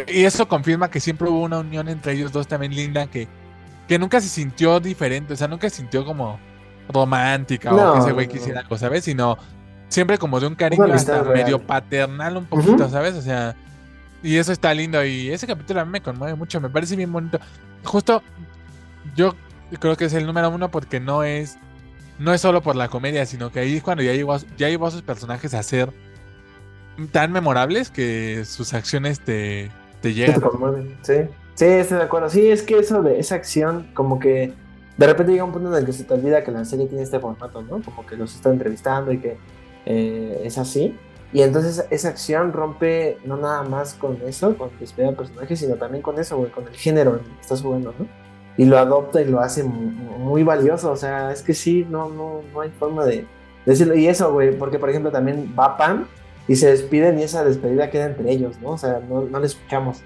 Y eso confirma que siempre hubo una unión entre ellos dos también linda que, que nunca se sintió diferente, o sea, nunca se sintió como romántica o que ese güey quisiera algo, ¿sabes? Sino siempre como de un cariño hasta medio paternal un poquito, ¿sabes? O sea, y eso está lindo y ese capítulo a mí me conmueve mucho, me parece bien bonito. Justo yo creo que es el número uno porque no es no es solo por la comedia, sino que ahí es cuando ya llevó, ya llevó a sus personajes a ser tan memorables que sus acciones te, te llegan. Sí, sí, estoy de acuerdo. Sí, es que eso de esa acción, como que de repente llega un punto en el que se te olvida que la serie tiene este formato, ¿no? Como que los está entrevistando y que eh, es así. Y entonces esa acción rompe no nada más con eso, con despedir al personaje, sino también con eso, güey, con el género en el que estás jugando, ¿no? Y lo adopta y lo hace muy, valioso, o sea, es que sí, no, no, no hay forma de decirlo. Y eso, güey, porque por ejemplo también va Pam y se despiden y esa despedida queda entre ellos, ¿no? O sea, no, no le escuchamos.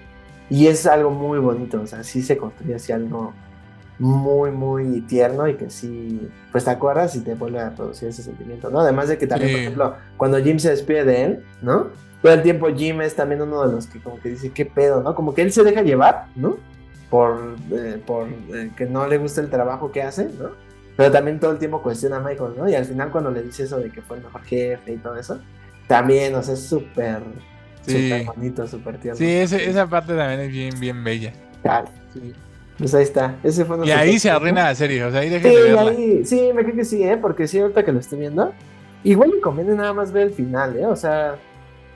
Y es algo muy bonito, o sea, sí se construye así algo muy, muy tierno y que sí, pues te acuerdas y te vuelve a producir ese sentimiento, ¿no? Además de que también, por ejemplo, cuando Jim se despide de él, ¿no? Todo el tiempo Jim es también uno de los que como que dice, ¿qué pedo, no? Como que él se deja llevar, ¿no? Por, eh, por eh, que no le gusta el trabajo que hace, ¿no? Pero también todo el tiempo cuestiona a Michael, ¿no? Y al final cuando le dice eso de que fue el mejor jefe y todo eso, también, o sea, es súper, súper bonito, súper tierno. Sí, esa parte también es bien, bien bella. Claro, sí. Pues ahí está. Ese fue y ahí se arruina la serie, o sea, ahí dejen sí, de verla. Ahí, sí, me creo que sí, ¿eh? Porque sí, ahorita que lo estoy viendo, igual me conviene nada más ver el final, ¿eh? O sea,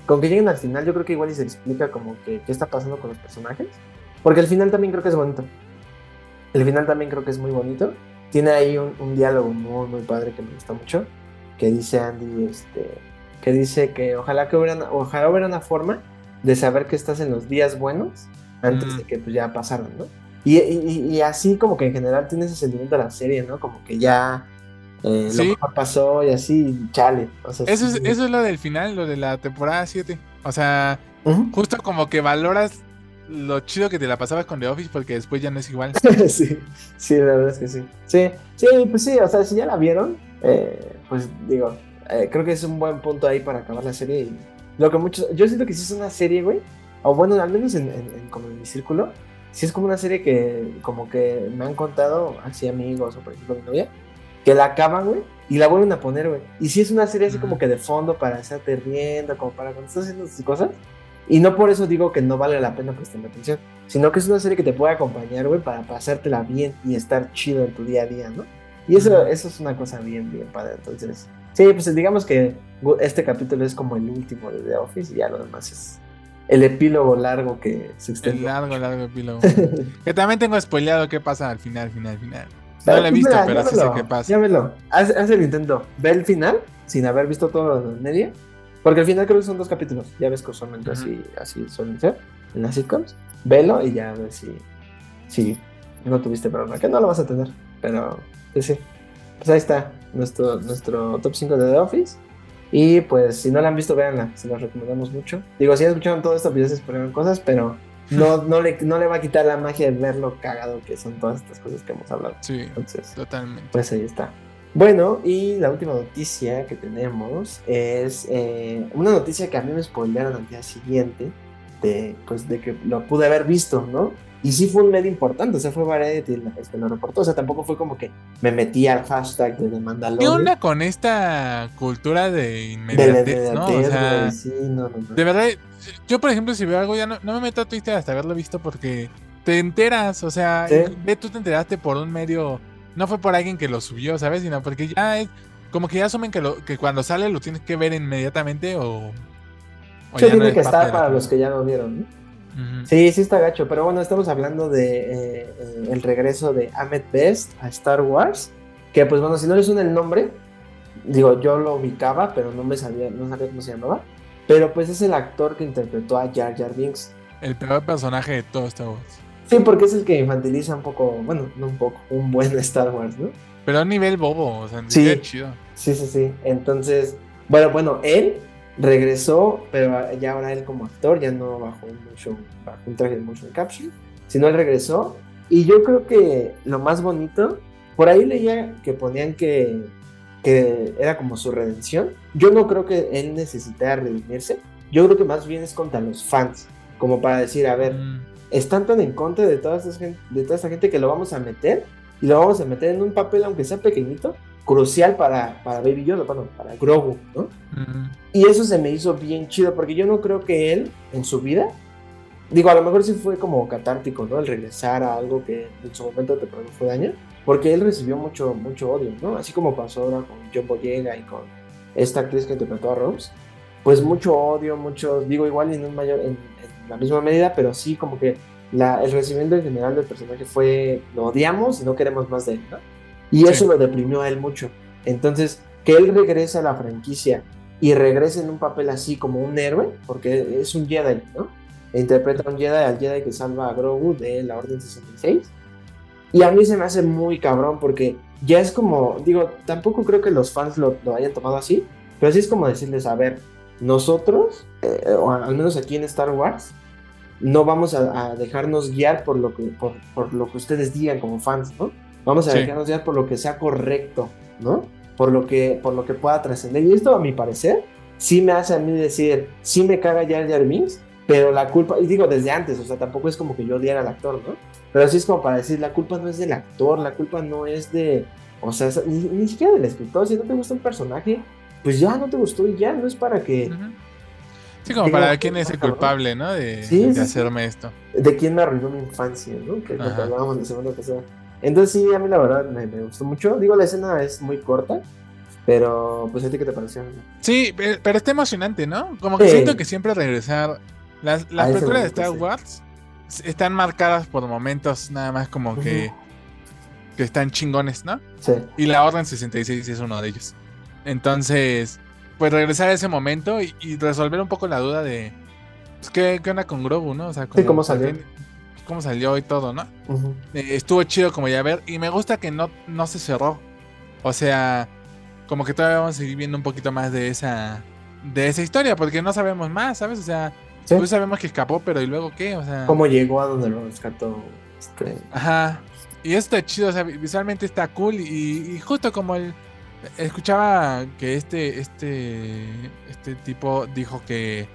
con que lleguen al final, yo creo que igual y se explica como que qué está pasando con los personajes. Porque el final también creo que es bonito. El final también creo que es muy bonito. Tiene ahí un, un diálogo muy, muy padre que me gusta mucho. Que dice Andy, este, que dice que ojalá que hubiera, ojalá hubiera una forma de saber que estás en los días buenos antes de que pues ya pasaran, ¿no? Y, así como que en general tiene ese sentimiento de la serie, ¿no? Como que ya eh, lo mejor pasó y así, chale. eso, es, eso es lo del final, lo de la temporada 7. O sea, justo como que valoras lo chido que te la pasabas con The Office porque después ya no es igual. sí, sí, la verdad es que sí. Sí, sí, pues sí, o sea, si ya la vieron, eh, pues digo, eh, creo que es un buen punto ahí para acabar la serie. Y lo que muchos, yo siento que si es una serie, güey, o bueno, al menos en, como en mi círculo, si es como una serie que como que me han contado así amigos o por ejemplo mi novia, que la acaban, güey, y la vuelven a poner, güey. Y si es una serie así como que de fondo para estarte riendo, como para cuando estás haciendo tus cosas. Y no por eso digo que no vale la pena prestar atención, sino que es una serie que te puede acompañar, güey, para pasártela bien y estar chido en tu día a día, ¿no? Y eso, eso es una cosa bien, bien padre. Entonces, sí, pues digamos que este capítulo es como el último de The Office y ya lo demás es el epílogo largo que se extiende. El largo, largo epílogo. que también tengo spoileado qué pasa al final, final, final. No lo he visto, pero sí sé qué pasa. Ya Haz, haz, el intento. Ve el final sin haber visto todo en media. Porque al final creo que son dos capítulos. Ya ves que usualmente así, así suelen ser en las sitcoms. Velo y ya a ver si, si no tuviste problema. Que no lo vas a tener. Pero pues sí. Pues ahí está nuestro, nuestro top 5 de The Office. Y pues si no la han visto, véanla, se la recomendamos mucho. Digo, si escucharon todo esto, pues ya se cosas, pero no, no, le, no le va a quitar la magia de ver lo cagado que son todas estas cosas que hemos hablado. Sí, Entonces, totalmente. Pues ahí está. Bueno, y la última noticia que tenemos es eh, una noticia que a mí me spoilearon al día siguiente, de, pues, de que lo pude haber visto, ¿no? Y sí fue un medio importante, o sea, fue Variety el que lo reportó, o sea, tampoco fue como que me metí al hashtag de Mandalorian. ¿Qué onda con esta cultura de inmediatez, ¿no? O sea, de verdad, yo por ejemplo, si veo algo, ya no, me meto a Twitter hasta haberlo visto porque te enteras, o sea, ve, tú te enteraste por un medio, no fue por alguien que lo subió, ¿sabes? Sino porque ya es, como que ya asumen que, lo, que cuando sale lo tienes que ver inmediatamente o... o tiene que estar para los que ya lo vieron, ¿no? Sí, sí está gacho, pero bueno, estamos hablando de eh, eh, el regreso de Ahmed Best a Star Wars, que pues bueno, si no le suena el nombre, digo, yo lo ubicaba, pero no me sabía, no sabía cómo se llamaba, pero pues es el actor que interpretó a Jar Jar Binks. El peor personaje de todo Star Wars. Sí, porque es el que infantiliza un poco, bueno, no un poco, un buen Star Wars, ¿no? Pero a nivel bobo, o sea, sí, chido. Sí, sí, sí. Entonces, bueno, bueno, él regresó, pero ya ahora él como actor, ya no bajo un, motion, bajo un traje de motion capture, sino él regresó. Y yo creo que lo más bonito, por ahí leía que ponían que, que era como su redención. Yo no creo que él necesitara redimirse. Yo creo que más bien es contra los fans, como para decir, a ver, mm. están tan en contra de toda, esta gente, de toda esta gente que lo vamos a meter y lo vamos a meter en un papel, aunque sea pequeñito, crucial para, para Baby Yoda, bueno, para Grogu, ¿no? Y eso se me hizo bien chido, porque yo no creo que él, en su vida, digo, a lo mejor sí fue como catártico, ¿no? El regresar a algo que en su momento te produjo daño, porque él recibió mucho, mucho odio, ¿no? Así como pasó ahora con John Boyega y con esta actriz que interpretó a Rose, pues mucho odio, mucho, digo, igual en, un mayor, en, la misma medida, pero sí como que la, el recibimiento en general del personaje fue, lo odiamos y no queremos más de él, ¿no? Y eso lo deprimió a él mucho. Entonces, que él regrese a la franquicia y regrese en un papel así como un héroe, porque es un Jedi, ¿no? Interpreta a un Jedi, al Jedi que salva a Grogu de la Orden 66. Y a mí se me hace muy cabrón porque ya es como, digo, tampoco creo que los fans lo, lo hayan tomado así, pero sí es como decirles, a ver, nosotros, eh, o al menos aquí en Star Wars, no vamos a, dejarnos guiar por lo, que, por, lo que ustedes digan como fans, ¿no? Vamos a dejarnos guiar por lo que sea correcto, ¿no? Por lo que, por lo que pueda trascender. Y esto, a mi parecer, sí me hace a mí decir, sí me caga Jar Jar Binks, pero la culpa, y digo desde antes, o sea, tampoco es como que yo odiara al actor, ¿no? Pero así es como para decir, la culpa no es del actor, la culpa no es de, o sea, ni, siquiera del escritor, si no te gusta un personaje, pues ya no te gustó y ya, no es para que... Sí, como para quién es el culpable, ¿no? De, hacerme esto. De quién me arruinó mi infancia, ¿no? Que lo que hablábamos la semana pasada. Entonces sí, a mí la verdad me, gustó mucho. Digo, la escena es muy corta, pero pues a ti qué te pareció. Sí, pero está emocionante, ¿no? Como que siento que siempre regresar... Las, las películas de Star Wars están marcadas por momentos nada más como que... Que están chingones, ¿no? Sí. Y la Orden 66 es uno de ellos. Entonces, pues regresar a ese momento y, resolver un poco la duda de pues, ¿qué, ¿qué, onda con Grogu, ¿no? O sea, cómo salió. Cómo salió y todo, ¿no? Eh, estuvo chido como ya ver y me gusta que no, no se cerró. O sea, como que todavía vamos a seguir viendo un poquito más de esa de esa historia porque no sabemos más, ¿sabes? O sea, pues sabemos que escapó, pero ¿y luego qué? O sea, cómo llegó a donde lo rescató este... Ajá. Y esto está chido, o sea, visualmente está cool y justo como el escuchaba que este, este, este tipo dijo que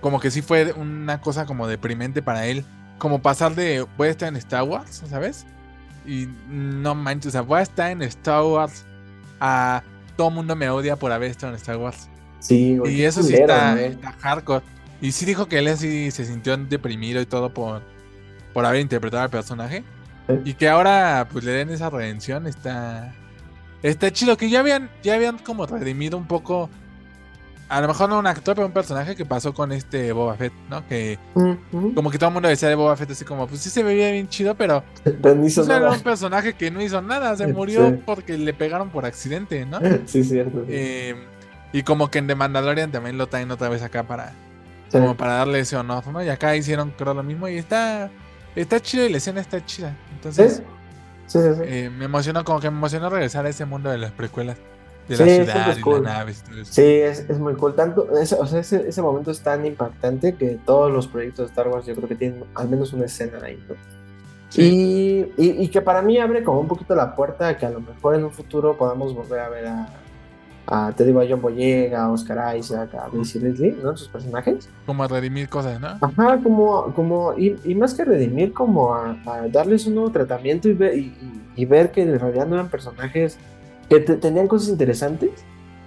como que sí fue una cosa como deprimente para él, como pasar de voy a estar en Star Wars, ¿sabes? Y no manches, o sea, voy a estar en Star Wars a todo mundo me odia por haber estado en Star Wars. Sí, Y eso sí está, hardcore. Y sí dijo que él así se sintió deprimido y todo por, por haber interpretado al personaje. Y que ahora pues le den esa redención está Está chido que ya habían, ya habían como redimido un poco. A lo mejor no un actor, pero un personaje que pasó con este Boba Fett, ¿no? Que como que todo el mundo decía de Boba Fett así como, pues sí se veía bien chido, pero, no hizo pues, era un personaje que no hizo nada, se murió porque le pegaron por accidente, ¿no? Sí, cierto. Eh, y como que en The Mandalorian también lo traen otra vez acá para, como para darle ese honor, ¿no? Y acá hicieron creo lo mismo y está, está chido y la escena está chida. Entonces... Sí, sí, sí. Eh, me emocionó, como que me emocionó regresar a ese mundo de las precuelas. De la ciudad y naves Sí, es, es, muy cool. Tanto, o sea, ese, ese, momento es tan impactante que todos los proyectos de Star Wars yo creo que tienen al menos una escena ahí, ¿no? Y, y, que para mí abre como un poquito la puerta a que a lo mejor en un futuro podamos volver a ver a, a te digo, a John Boyega, a Oscar Isaac, a Daisy Ridley, ¿no? Sus personajes. Como a redimir cosas, ¿no? Ajá, como, como y, y más que redimir, como a, darles un nuevo tratamiento y ver, y, ver que en realidad no eran personajes que tenían cosas interesantes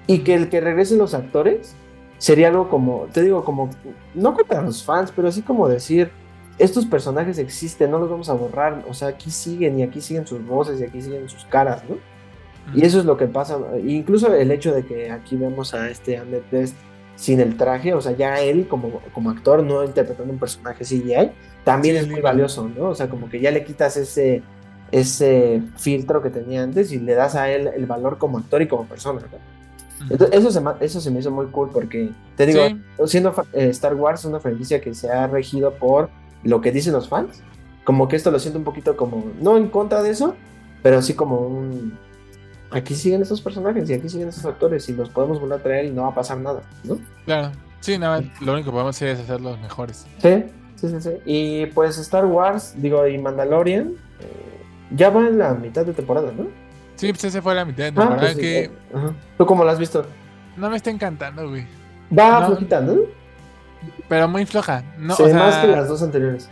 y que el que regresen los actores sería algo como, te digo, como, no contra los fans, pero así como decir, estos personajes existen, no los vamos a borrar, o sea, aquí siguen y aquí siguen sus voces y aquí siguen sus caras, ¿no? Y eso es lo que pasa. Incluso el hecho de que aquí vemos a este Ahmed Best sin el traje, o sea, ya él como, como actor, no interpretando un personaje CGI, también es muy valioso, ¿no? O sea, como que ya le quitas ese, ese filtro que tenía antes y le das a él el valor como actor y como persona, eso se, eso se me hizo muy cool porque, te digo, siendo eh, Star Wars una franquicia que se ha regido por lo que dicen los fans, como que esto lo siento un poquito como, no en contra de eso, pero sí como un, aquí siguen esos personajes y aquí siguen esos actores y los podemos volver a traer y no va a pasar nada, ¿no? Claro, sí, nada, lo único que podemos hacer es hacer los mejores. Sí, sí, sí, sí. Y pues Star Wars, digo, y Mandalorian, eh, ya va en la mitad de temporada, ¿no? Sí, pues ese fue la mitad de ah, temporada pues que... Eh, ¿Tú cómo lo has visto? No me está encantando, güey. Va flojita, ¿no? Pero muy floja. No, sí, más que las dos anteriores.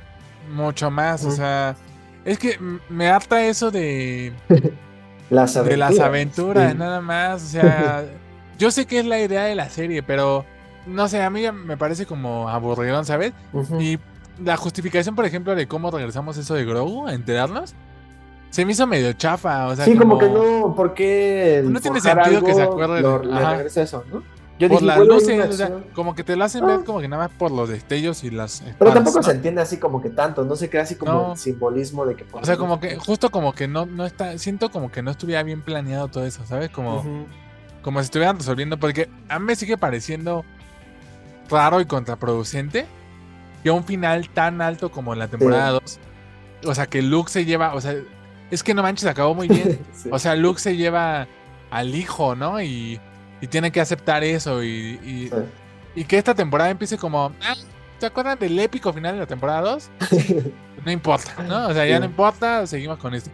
mucho más, o sea, es que me harta eso de, Las de aventuras. las aventuras, sí. nada más, o sea, yo sé que es la idea de la serie, pero no sé, a mí ya me parece como aburridón, ¿sabes? Ujú. Y la justificación, por ejemplo, de cómo regresamos eso de Grogu a enterarnos, se me hizo medio chafa, o sea, sí, como... que no, ¿por qué? No tiene sentido que se acuerde de- le regresa eso, ¿no? Yo por dije, las luces, o sea, como que te lo hacen Ah. ver como que nada más por los destellos y las Pero tampoco ¿no? se entiende así como que tanto, no se crea así como No. el simbolismo de que... por O sea, como que, justo como que no, no está, siento como que no estuviera bien planeado todo eso, ¿sabes? Como, como si estuvieran resolviendo, porque a mí me sigue pareciendo raro y contraproducente que un final tan alto como en la temporada 2, o sea, que Luke se lleva, o sea, es que no manches, acabó muy bien. Sí. O sea, Luke se lleva al hijo, ¿no? Y, y tiene que aceptar eso y, y, Sí. y que esta temporada empiece como, ah, ¿te acuerdan del épico final de la temporada 2? No importa, ¿no? O sea, ya Sí. no importa, seguimos con esto.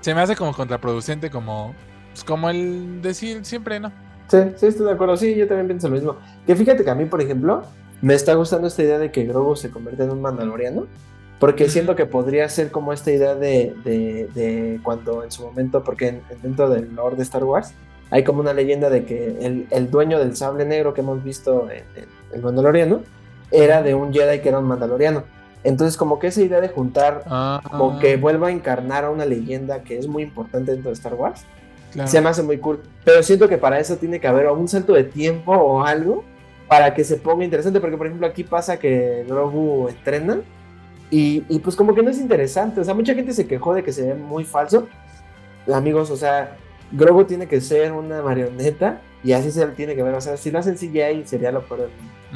Se me hace como contraproducente, como, pues, como el decir siempre, ¿no? Sí, sí, estoy de acuerdo. Sí, yo también pienso lo mismo. Que fíjate que a mí, por ejemplo, me está gustando esta idea de que Grogu se convierte en un mandaloriano. Porque siento que podría ser como esta idea de, de, de cuando en su momento, porque en- dentro del lore de Star Wars hay como una leyenda de que el, el dueño del sable negro que hemos visto en, en el mandaloriano era de un Jedi que era un mandaloriano. Entonces como que esa idea de juntar, Ah, como que vuelva a encarnar a una leyenda que es muy importante dentro de Star Wars, claro. se me hace muy cool. Pero siento que para eso tiene que haber un salto de tiempo o algo para que se ponga interesante. Porque, por ejemplo, aquí pasa que Grogu entrena y, y pues como que no es interesante. O sea, mucha gente se quejó de que se ve muy falso. Amigos, o sea, Grogu tiene que ser una marioneta y así se tiene que ver. O sea, si lo hacen CGI sería lo peor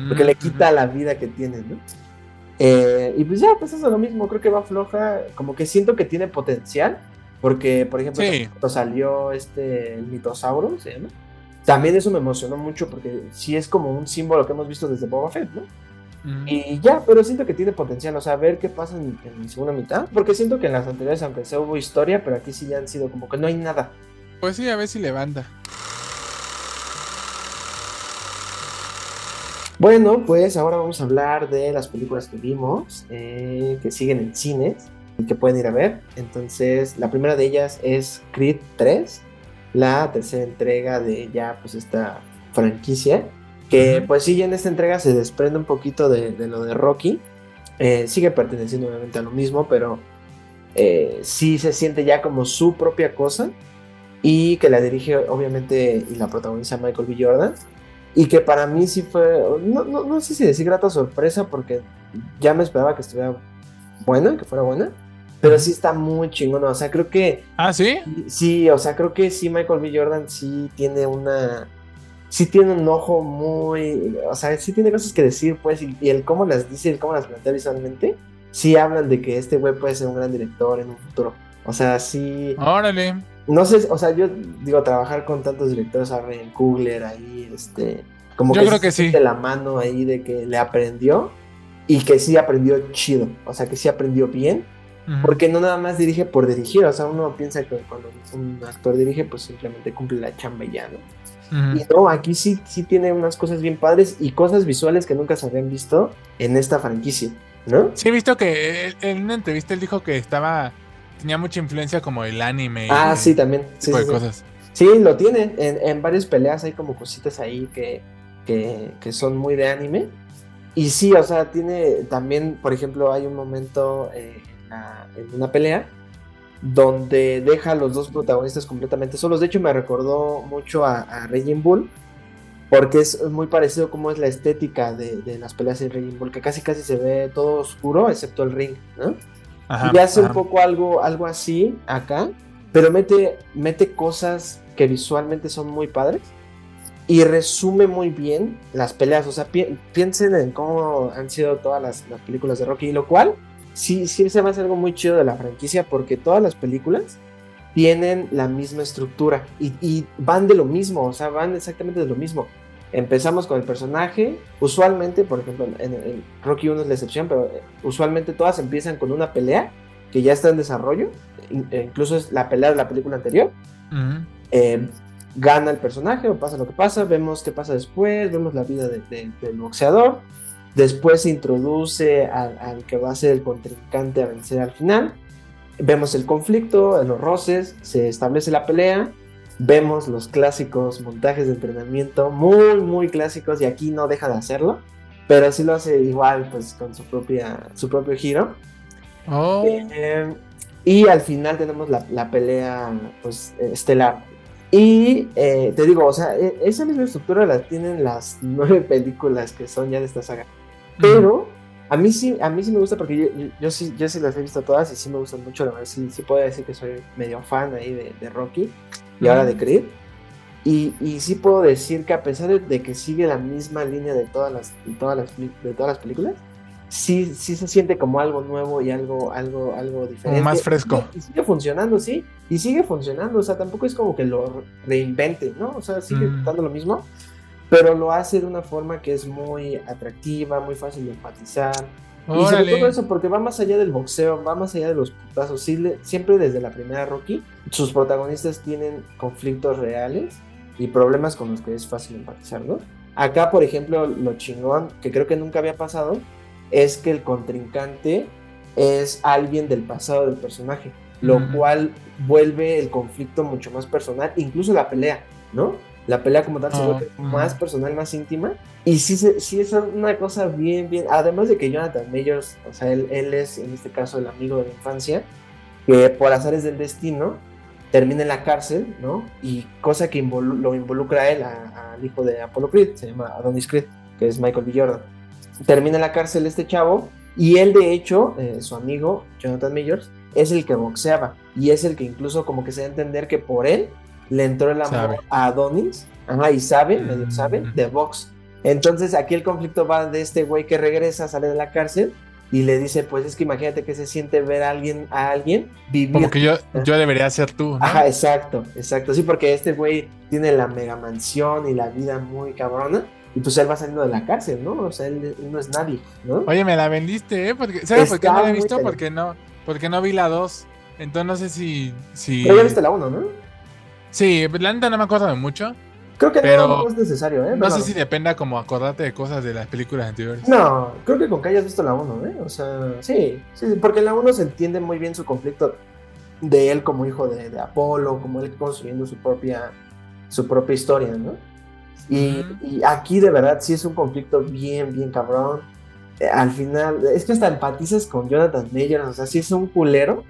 Porque le Mm, quita la vida que tiene, ¿no? Eh, y pues ya, pues eso es lo mismo. Creo que va floja. Como que siento que tiene potencial. Porque, por ejemplo, Sí. cuando salió este el mitosauro, se llama. También eso me emocionó mucho porque sí es como un símbolo que hemos visto desde Boba Fett, ¿no? Mm. Y ya, pero siento que tiene potencial, o sea, a ver qué pasa en, en segunda mitad. Porque siento que en las anteriores, aunque sea hubo historia, pero aquí sí ya han sido como que no hay nada. Pues sí, a ver si levanta. Bueno, pues ahora vamos a hablar de las películas que vimos, eh, que siguen en cines y que pueden ir a ver. Entonces, la primera de ellas es Creed 3, la tercera entrega de ya pues esta franquicia, que pues sí, ya en esta entrega se desprende un poquito de, de lo de Rocky. Eh, sigue perteneciendo obviamente a lo mismo, pero eh, sí se siente ya como su propia cosa y que la dirige obviamente y la protagoniza Michael B. Jordan y que para mí sí fue, no, no, no sé si decir grata sorpresa porque ya me esperaba que estuviera buena, que fuera buena, pero sí está muy chingona, o sea, creo que Ah, ¿sí? sí, o sea, creo que sí Michael B. Jordan sí tiene una, sí tiene un ojo muy, o sea, sí tiene cosas que decir, pues, y, y el cómo las dice, el cómo las plantea visualmente, sí hablan de que este güey puede ser un gran director en un futuro, o sea, sí... Órale. No sé, o sea, yo digo, trabajar con tantos directores, a Ryan Coogler ahí, este, como Yo que, creo que sí. la mano ahí de que le aprendió y que sí aprendió chido, o sea, que sí aprendió bien, porque no nada más dirige por dirigir, o sea, uno piensa que cuando un actor dirige, pues simplemente cumple la chamba y ya, ¿no? Y no, aquí sí, sí tiene unas cosas bien padres y cosas visuales que nunca se habían visto en esta franquicia, ¿no? Sí, he visto que él- en una entrevista él dijo que estaba. Tenía mucha influencia como el anime. y Ah, ese sí, también. Sí, tipo sí, de sí. cosas. Sí, lo tiene. En, en varias peleas hay como cositas ahí que, que, que son muy de anime. Y sí, o sea, tiene también, por ejemplo, hay un momento eh, en, la- en una pelea donde deja a los dos protagonistas completamente solos. De hecho, me recordó mucho a, a Raging Bull, porque es muy parecido como es la estética de, de las peleas en Raging Bull, que casi casi se ve todo oscuro, excepto el ring, ¿no? Ajá, y hace un poco algo, algo así acá, pero mete, mete cosas que visualmente son muy padres y resume muy bien las peleas. O sea, pi- piensen en cómo han sido todas las, las películas de Rocky, lo cual sí, sí se me hace algo muy chido de la franquicia porque todas las películas tienen la misma estructura y, y van de lo mismo, o sea, van exactamente de lo mismo. Empezamos con el personaje, usualmente, por ejemplo, en, en Rocky 1 es la excepción, pero eh, usualmente todas empiezan con una pelea que ya está en desarrollo, in- e incluso es la pelea de la película anterior. Eh, gana el personaje o pasa lo que pasa, vemos qué pasa después, vemos la vida de- de- del boxeador Después se introduce al, al que va a ser el contrincante a vencer al final. Vemos el conflicto, los roces, se establece la pelea vemos los clásicos montajes de entrenamiento, muy, muy clásicos, y aquí no deja de hacerlo, pero sí lo hace igual, pues con su, propia, su propio giro. Oh. Eh, y al final tenemos la, la pelea pues, estelar. Y eh, te digo, o sea, e, esa misma estructura la tienen las nueve películas que son ya de esta saga. Pero a mí sí, a mí sí me gusta porque yo, yo, sí, yo sí las he visto todas y sí me gustan mucho. La verdad, sí, sí puedo decir que soy medio fan ahí de, de Rocky y ahora de Creed. Y, y, sí puedo decir que a pesar de, que sigue la misma línea de todas las, de todas las, de todas las películas, sí, sí se siente como algo nuevo y algo, algo, algo diferente. Más fresco. Y, sigue funcionando, sí. Y sigue funcionando. O sea, tampoco es como que lo reinvente, ¿no? O sea, sigue mm. dando lo mismo. Pero lo hace de una forma que es muy atractiva, muy fácil de empatizar y sobre todo eso, porque va más allá del boxeo, va más allá de los putazos. siempre desde la primera Rocky, sus protagonistas tienen conflictos reales y problemas con los que es fácil empatizar, ¿no? Acá, por ejemplo, lo chingón, que creo que nunca había pasado, es que el contrincante es alguien del pasado del personaje, lo cual vuelve el conflicto mucho más personal, incluso la pelea, ¿no? La pelea como tal se ah, vuelve más personal, más íntima. Y sí, sí es una cosa bien, bien. Además de que Jonathan Majors, o sea, él, él, es en este caso el amigo de la infancia, que por azares del destino termina en la cárcel, ¿no? Y cosa que lo involucra a él, al hijo de Apollo Creed, se llama Adonis Creed, que es Michael B. Jordan. Termina en la cárcel este chavo, y él, de hecho, eh, su amigo, Jonathan Majors, es el que boxeaba, y es el que incluso como que se da a entender que por él le entró el amor a Adonis, ajá, y sabe, medio sabe, mm. de Vox. Entonces aquí el conflicto va de este güey que regresa, sale de la cárcel y le dice, pues es que imagínate que se siente ver a alguien, a alguien vivir. Como que yo, yo debería ser tú. Ajá, exacto, exacto. Sí, porque este güey tiene la mega mansión y la vida muy cabrona. Y pues él va saliendo de la cárcel, ¿no? O sea, él, no es nadie, ¿no? Oye, me la vendiste, ¿eh? Porque, ¿Sabes por qué no la he visto? Porque no, porque no vi la 2. Entonces no sé si... si... Pero ya viste la 1, ¿no? Sí, la neta no me acuerdo de mucho. Creo que pero no, es necesario, ¿eh? No sé si dependa como acordarte de cosas de las películas anteriores. No, creo que con que hayas visto la 1, ¿eh? O sea, sí, sí, porque en la 1 se entiende muy bien su conflicto de él como hijo de, de Apolo, como él construyendo su propia, su propia historia, ¿no? Y, y, aquí de verdad sí es un conflicto bien, bien cabrón. Eh, al final, es que hasta empatizas con Jonathan Majors, o sea, sí es un culero,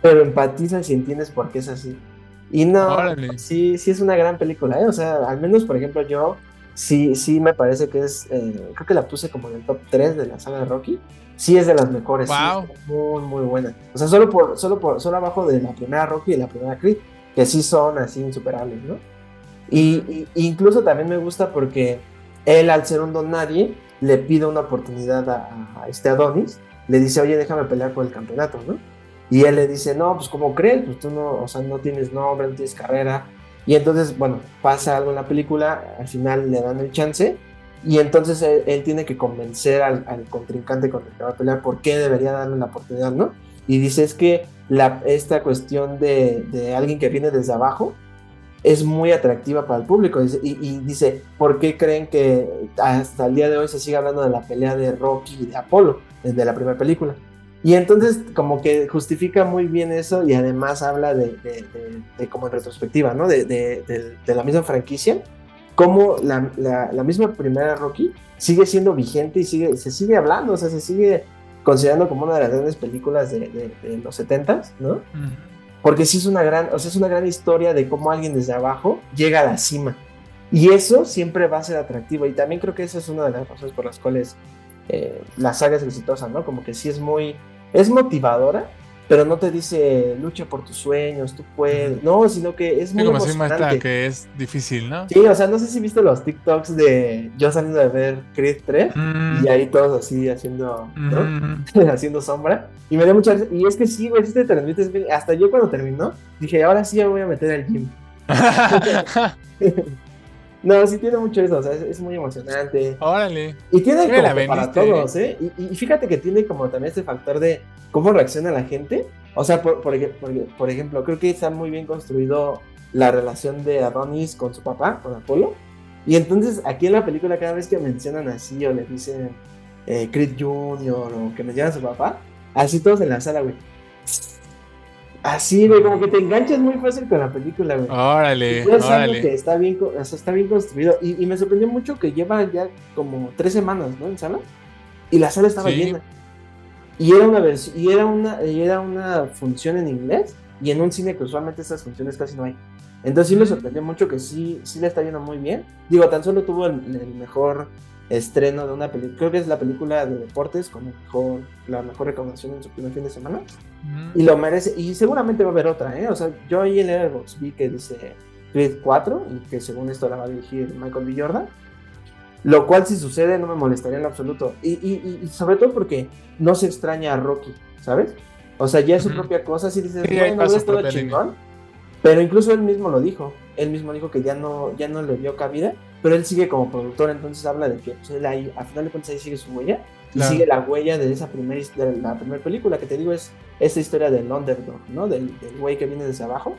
pero empatizas y entiendes por qué es así. Y no, sí, sí es una gran película, ¿eh? O sea, al menos, por ejemplo, yo sí, sí me parece que es, eh, creo que la puse como en el top 3 de la saga de Rocky. Sí es de las mejores, muy, muy buena. O sea, solo por, solo por, solo abajo de la primera Rocky y la primera Creed, que sí son así insuperables, ¿no? Y, incluso también me gusta porque él, al ser un don nadie, le pide una oportunidad a, a este Adonis, le dice, oye, déjame pelear por el campeonato, ¿no? Y él le dice, no, pues como crees, pues tú no, o sea, no tienes nombre, no tienes carrera. Y entonces, bueno, pasa algo en la película, al final le dan el chance y entonces él, tiene que convencer al, contrincante con el que va a pelear por qué debería darle la oportunidad, ¿no? Y dice, es que la, esta cuestión de, alguien que viene desde abajo es muy atractiva para el público. Y, y, dice, ¿por qué creen que hasta el día de hoy se sigue hablando de la pelea de Rocky y de Apolo, desde la primera película? Y entonces como que justifica muy bien eso y además habla de, como en retrospectiva, ¿no? De, la misma franquicia, como la, la, misma primera Rocky sigue siendo vigente y sigue, se sigue hablando, o sea, se sigue considerando como una de las grandes películas de, los 70 ¿no? Porque sí es una gran, o sea, es una gran historia de cómo alguien desde abajo llega a la cima. Y eso siempre va a ser atractivo. Y también creo que esa es una de las razones por las cuales eh, la saga es exitosa, ¿no? Como que sí es muy es motivadora, pero no te dice lucha por tus sueños, tú puedes. No, sino que es muy como emocionante. que es difícil, ¿no? Sí, o sea, no sé si viste los TikToks de yo saliendo de ver Creed 3 mm. y ahí todos así haciendo, ¿no? haciendo sombra. Y me dio mucha y es que sí, güey, si te transmites. Hasta yo cuando terminó, dije, ahora sí me voy a meter al gym. No, sí tiene mucho eso, o sea, es, muy emocionante. Órale. Y tiene como para todos, ¿eh? Y, fíjate que tiene como también este factor de cómo reacciona la gente. O sea, por, por, por, ejemplo, creo que está muy bien construido la relación de Adonis con su papá, con Apolo. Y entonces aquí en la película cada vez que mencionan así o le dicen, eh, Creed Jr. o que me lleva su papá, así todos en la sala, güey. Así, güey, como que te enganchas muy fácil con la película, güey. Órale, Y órale. que está bien, o sea, está bien construido. Y, y me sorprendió mucho que lleva ya como tres semanas, ¿no? En sala. Y la sala estaba Sí. llena. Y era una vers- y era una, y era una función en inglés. Y en un cine que usualmente esas funciones casi no hay. Entonces sí me sorprendió mucho que sí, sí le está yendo muy bien. Digo, tan solo tuvo el, el mejor estreno de una película. Creo que es la película de deportes con el mejor, la mejor recaudación en su primer fin de semana. Mm. Y lo merece. Y seguramente va a haber otra, ¿eh? O sea, yo ahí en Letterboxd vi que dice Creed 4 y que según esto la va a dirigir Michael B. Jordan. Lo cual, si sucede, no me molestaría en absoluto. Y, y- y sobre todo porque no se extraña a Rocky, ¿sabes? O sea, ya es su Ujú. propia cosa. Si dices, Sí, bueno, es todo chingón. Pero incluso él mismo lo dijo. Él mismo dijo que ya no, ya no le dio cabida. Pero él sigue como productor, entonces habla de que pues, él ahí, a final de cuentas, ahí sigue su huella. Y sigue la huella de esa primera de la primera película que te digo es esta historia del underdog, ¿no? Del, del güey que viene desde abajo.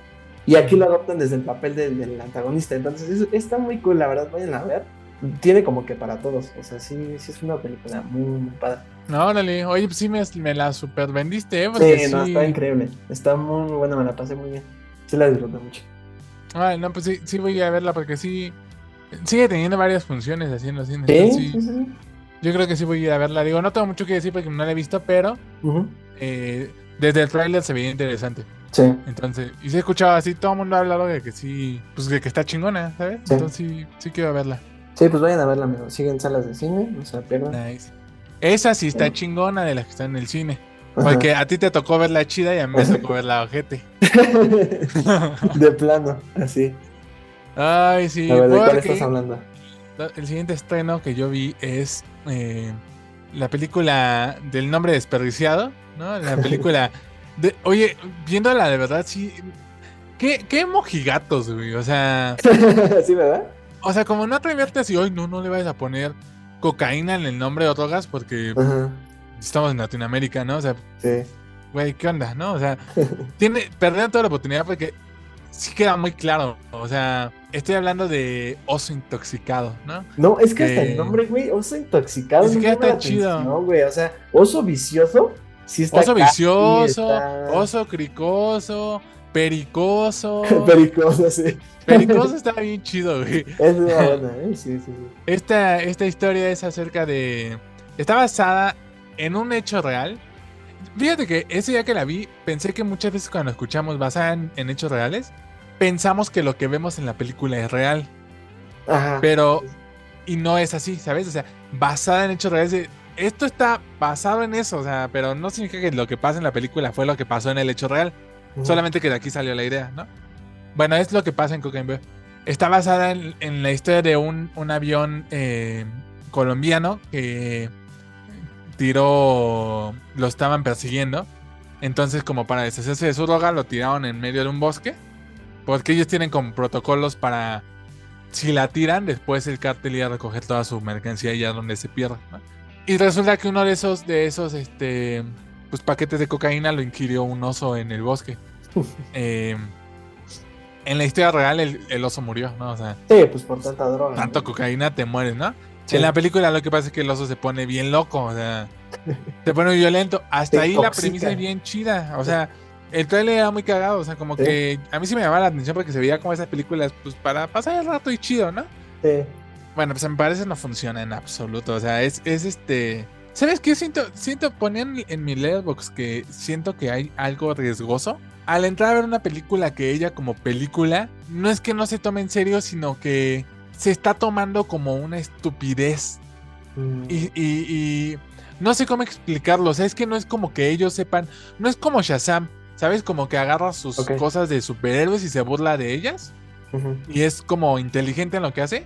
Y aquí lo adoptan desde el papel del, del antagonista. Entonces es- está muy cool, la verdad, vayan a ver. Tiene como que para todos. O sea, sí, sí es una película muy, muy padre. No, órale. Oye, pues sí me, me la super vendiste, ¿eh? Porque Sí, no, sí- está increíble. Está muy, muy buena, me la pasé muy bien. Sí la disfruté mucho. Ay, no, pues sí, sí voy a verla porque sí. Sigue teniendo varias funciones así en los cines. Sí, sí, sí. Yo creo que sí voy a ir a verla. Digo, no tengo mucho que decir porque no la he visto, pero eh, desde el tráiler se veía interesante. Sí. Entonces, y se ha escuchado así, todo el mundo ha hablado de que sí, pues de que está chingona, ¿sabes? Sí. Entonces sí, sí quiero verla. Sí, pues vayan a verla, amigos. Siguen salas de cine, no se la pierdan. Nice. Esa sí está Sí. chingona de las que están en el cine. Ajá. Porque a ti te tocó ver la chida y a mí me tocó ver la ojete. de plano, así. Ay, sí, A ver, ¿de cuál estás hablando? el siguiente estreno que yo vi es eh, la película del nombre desperdiciado, ¿no? La película de, oye, viéndola de verdad, sí. ¿Qué, qué mojigatos, güey? O sea, sí, ¿verdad? o sea, como no atreverte así, hoy no, no le vayas a poner cocaína en el nombre de drogas porque estamos en Latinoamérica, ¿no? O sea, Sí. güey, ¿qué onda, no? O sea, tiene, perdieron toda la oportunidad porque sí queda muy claro. O sea, estoy hablando de oso intoxicado, ¿no? No, es que hasta Que- el nombre, güey, oso intoxicado. Es no que está chido. atención, güey. O sea, oso vicioso, sí está. Oso vicioso, está- oso cricoso, pericoso. Pericoso, sí. pericoso está bien chido, güey. Es una buena, ¿eh? Sí, sí, sí. Esta, esta historia es acerca de. Está basada en un hecho real. Fíjate que ese día que la vi, pensé que muchas veces cuando escuchamos basada en, en hechos reales, pensamos que lo que vemos en la película es real. Ajá. Pero. Y no es así, ¿sabes? O sea, basada en hechos reales. Esto está basado en eso, o sea, pero no significa que lo que pasa en la película fue lo que pasó en el hecho real. Solamente que de aquí salió la idea, ¿no? Bueno, es lo que pasa en Cocaine. Está basada en, en la historia de un, un avión eh, colombiano que tiró. Lo estaban persiguiendo. Entonces, como para deshacerse de su droga, lo tiraron en medio de un bosque. Porque ellos tienen como protocolos para. Si la tiran, después el cártel iba a recoger toda su mercancía y ya donde se pierda. ¿no? Y resulta que uno de esos, de esos, este. Pues paquetes de cocaína lo inquirió un oso en el bosque. Eh, en la historia real el, el oso murió, ¿no? O sea, Sí, pues por tanta droga. tanto ¿no? cocaína te mueres, ¿no? Sí. En la película lo que pasa es que el oso se pone bien loco, o sea, se pone violento. Hasta ahí la premisa es bien chida, o sea, el trailer era muy cagado, o sea, como Sí. que a mí sí me llamaba la atención porque se veía como esas películas, pues para pasar el rato y chido, ¿no? Sí. Bueno, pues me parece no funciona en absoluto. O sea, es, es este. ¿Sabes qué? Siento, siento, ponían en mi letterbox que siento que hay algo riesgoso. Al entrar a ver una película que ella como película, no es que no se tome en serio, sino que se está tomando como una estupidez. Mm. Y, y- y no sé cómo explicarlo. O sea, es que no es como que ellos sepan. No es como Shazam. ¿Sabes? Como que agarra sus cosas de superhéroes y se burla de ellas y es como inteligente en lo que hace.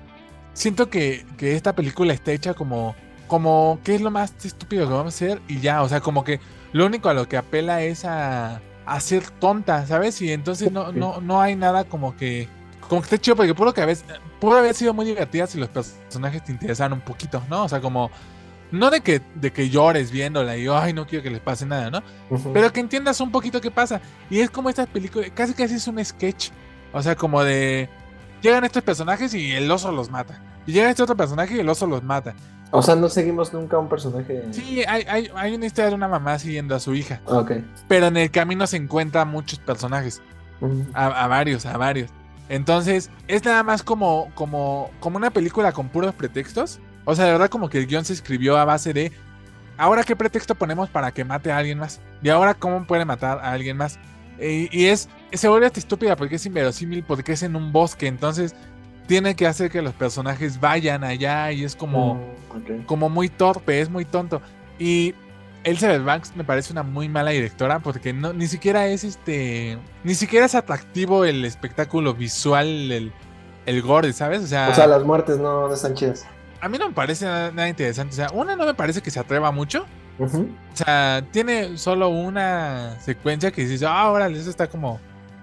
Siento que, que esta película está hecha como, como, ¿qué es lo más estúpido que vamos a hacer? Y ya, o sea, como que lo único a lo que apela es a, a ser tonta, ¿sabes? Y entonces no, no, no hay nada como que, como que esté chido, porque puro que a veces, pudo haber sido muy divertida si los personajes te interesaran un poquito, ¿no? O sea, como, no de que, de que llores viéndola y, ay, no quiero que les pase nada, ¿no? Pero que entiendas un poquito qué pasa. Y es como estas películas, casi casi es un sketch. O sea, como de. Llegan estos personajes y el oso los mata. Y llega este otro personaje y el oso los mata. O sea, no seguimos nunca a un personaje. Sí, hay, hay, hay una historia de una mamá siguiendo a su hija. Ok. Pero en el camino se encuentra muchos personajes. A varios, a varios. Entonces, es nada más como, como, como una película con puros pretextos. O sea, de verdad como que el guion se escribió a base de, ahora qué pretexto ponemos para que mate a alguien más. Y ahora cómo puede matar a alguien más. Y, y es, se vuelve hasta estúpida porque es inverosímil, porque es en un bosque. Entonces, tiene que hacer que los personajes vayan allá y es como Mm, como muy torpe, es muy tonto. Y Elizabeth Banks me parece una muy mala directora porque no, ni siquiera es este. Ni siquiera es atractivo el espectáculo visual, el, el gore, ¿sabes? O sea, O sea, las muertes no, no están chidas. a mí no me parece nada, nada interesante. O sea, una no me parece que se atreva mucho. O sea, tiene solo una secuencia que dices, ah, órale, eso está como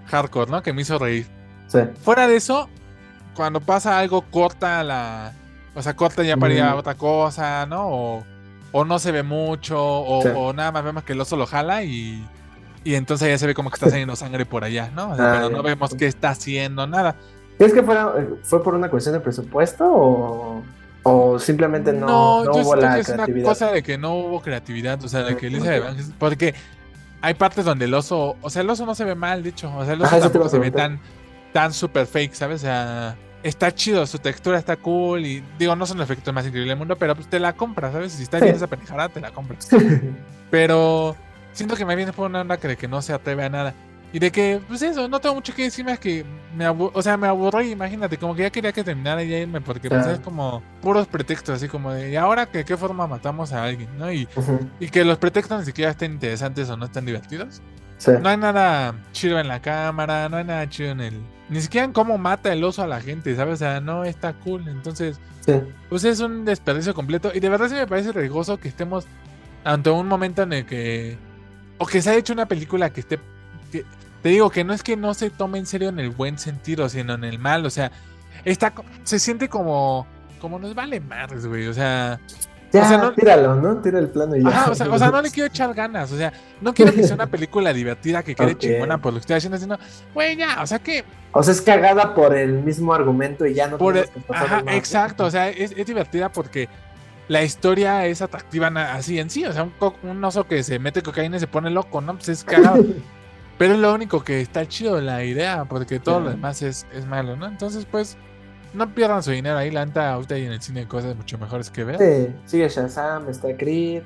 hardcore, ¿no? Que me hizo reír. Sí. Fuera de eso, cuando pasa algo, corta la. O sea, corta ya para ir a Mm. otra cosa, ¿no? O, o no se ve mucho, o, Sí. o nada más vemos que el oso lo jala y. Y entonces ya se ve como que está saliendo sangre por allá, ¿no? O sea, Ah, pero no vemos qué está haciendo, nada. ¿Crees que fuera, eh, fue por una cuestión de presupuesto o, o simplemente no, no, yo hubo la que es una creatividad? cosa de que no hubo creatividad, o sea, de que Elizabeth. Banks- porque hay partes donde el oso, o sea, el oso no se ve mal, de hecho, o sea, el oso Ajá, tampoco se ve tan, tan super fake, ¿sabes? O sea, está chido, su textura está cool y digo, no son los efectos más increíbles del mundo, pero pues te la compras, ¿sabes? Si está Sí. bien esa pendejada, te la compras. Pero siento que me viene por una onda que de que no se atreve a nada. Y de que, pues eso, no tengo mucho que decir más que me o sea, me aburrí, imagínate, como que ya quería que terminara y ya irme, porque pues es como puros pretextos, así como de, ¿y ahora que qué forma matamos a alguien? ¿no? Y, Ujú. y que los pretextos ni siquiera estén interesantes o no estén divertidos. Sí. No hay nada chido en la cámara, no hay nada chido en el... Ni siquiera en cómo mata el oso a la gente, ¿sabes? O sea, no está cool. Entonces, Sí. pues es un desperdicio completo. Y de verdad sí me parece riesgoso que estemos ante un momento en el que. O que se ha hecho una película que esté. que- te digo que no es que no se tome en serio en el buen sentido, sino en el mal. O sea, está, se siente como. Como nos vale madres, güey. O sea. Ya, sea, no- tíralo, ¿no? Tira el plano y ya. Ajá, o, sea, o sea, no le quiero echar ganas. O sea, no quiero que sea una película divertida que quede Ok. chingona por lo que estoy haciendo, sino, güey, ya, o sea que O sea, es cagada por el mismo argumento y ya no Por el- que ajá, exacto, o sea, es, es divertida porque la historia es atractiva así en sí, o sea, un, un oso que se mete cocaína y se pone loco, ¿no? Pues es cagado. Pero es lo único que está chido la idea, porque todo lo demás es, es malo, ¿no? Entonces, pues, no pierdan su dinero ahí, la neta, ahorita hay en el cine cosas mucho mejores que ver. Sí, sigue Shazam, está Creed,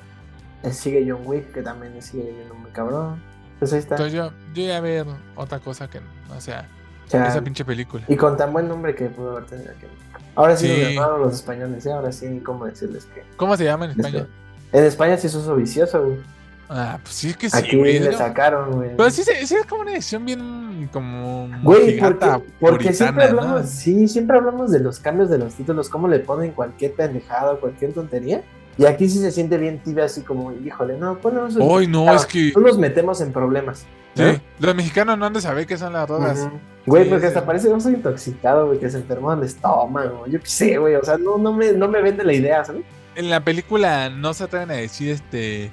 eh, sigue John Wick, que también sigue yendo muy cabrón. Pues ahí está. Entonces yo, yo iba a ver otra cosa que, o sea, esa pinche película. Y con tan buen nombre que pudo haber tenido aquí. Ahora sí, Sí. llamaron los españoles, ¿sí? ahora sí, ¿cómo decirles que? ¿Cómo se llama en España? En España sí es uso vicioso, güey. Ah, pues sí, es que sí, Aquí güey. le ¿no? sacaron, güey. Pero sí, se- sí es como una edición bien como Güey, porque, porque siempre hablamos, sí, siempre hablamos de los cambios de los títulos, cómo le ponen cualquier pendejada cualquier tontería. Y aquí sí se siente bien tibia, así como, híjole, no, ponemos Ay, no, Claro, es que No nos metemos en problemas. ¿no? sí, los mexicanos no han de saber qué son las drogas. Güey, Sí, porque sí. hasta parece un oso intoxicado, güey, que se enfermó del estómago. Yo qué sé, güey, o sea, no, no, me, no me vende la idea, ¿sabes? En la película no se atreven a decir este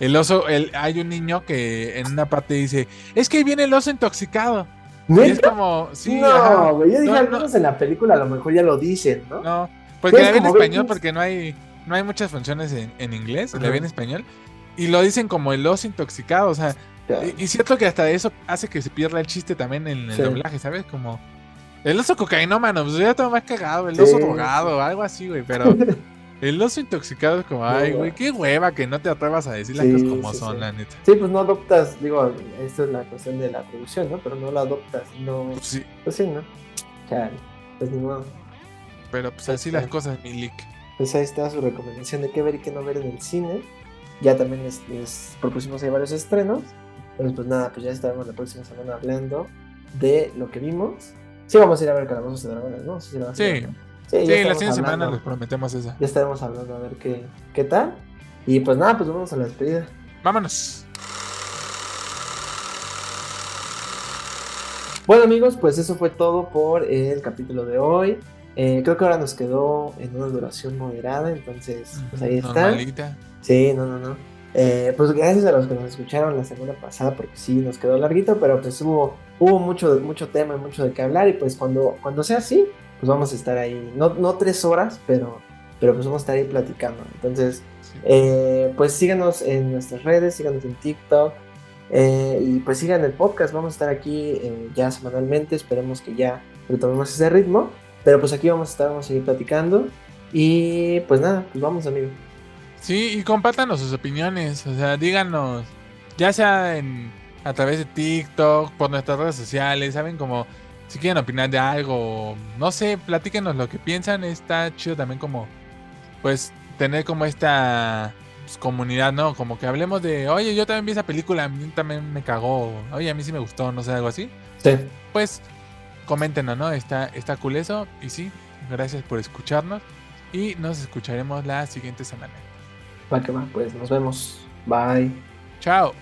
el oso, el, hay un niño que en una parte dice, es que ahí viene el oso intoxicado. Y es como, sí, no, güey, yo dije, No, al no. menos en la película a lo mejor ya lo dicen, ¿no? no, porque Sí, la vi en español porque no hay no hay muchas funciones en, en inglés, la vi en español y lo dicen como el oso intoxicado, o sea. Y, y cierto que hasta eso hace que se pierda el chiste también en el Sí. doblaje, ¿sabes? Como el oso cocainómano, pues ya todo más cagado, el Sí, oso drogado, algo así, güey, pero el oso intoxicado es como, ay, güey, qué hueva que no te atrevas a decir las Sí, cosas como sí, son, sí. la neta. Sí, pues no adoptas, digo, esto es la cuestión de la producción, ¿no? Pero no lo adoptas, no. Pues sí, Pues sí, ¿no? Chale, pues ni modo. pero pues así las cosas, mi leak. Pues ahí está su recomendación de qué ver y qué no ver en el cine. Ya también les, les propusimos ahí varios estrenos. Entonces, pues nada, pues ya estaremos la próxima semana hablando de lo que vimos. Sí, vamos a ir a ver Calabozos y Dragones, ¿no? Sí, a Sí, la siguiente semana les prometemos esa. Ya estaremos hablando a ver qué, qué tal. Y pues nada, pues vamos a la despedida. Vámonos. Bueno amigos, pues eso fue todo por el capítulo de hoy. Eh, creo que ahora nos quedó en una duración moderada, entonces pues ahí está. Normalita. Sí, no, no, no. Eh, pues gracias a los que nos escucharon la semana pasada, porque sí, nos quedó larguito, pero pues hubo, hubo mucho, mucho tema y mucho de qué hablar. Y pues cuando, cuando sea así, pues vamos a estar ahí, no, no tres horas, pero, pero pues vamos a estar ahí platicando. Entonces, eh, pues síganos en nuestras redes, síganos en TikTok. Eh, y pues sigan el podcast, vamos a estar aquí eh, ya semanalmente, esperemos que ya retomemos ese ritmo, pero pues aquí vamos a estar, vamos a seguir platicando y pues nada, pues vamos amigo. Sí, y compártanos sus opiniones, o sea, díganos, ya sea en, a través de TikTok, por nuestras redes sociales, saben como si quieren opinar de algo, no sé, platíquenos lo que piensan, está chido también como pues tener como esta pues, comunidad, ¿no? Como que hablemos de, oye, yo también vi esa película, a mí también me cagó, oye, a mí sí me gustó, no sé, algo así. Sí. Pues coméntenos, ¿no? Está, está cool eso. Y sí, gracias por escucharnos. Y nos escucharemos la siguiente semana. Va que va, pues nos vemos. Bye. Chao.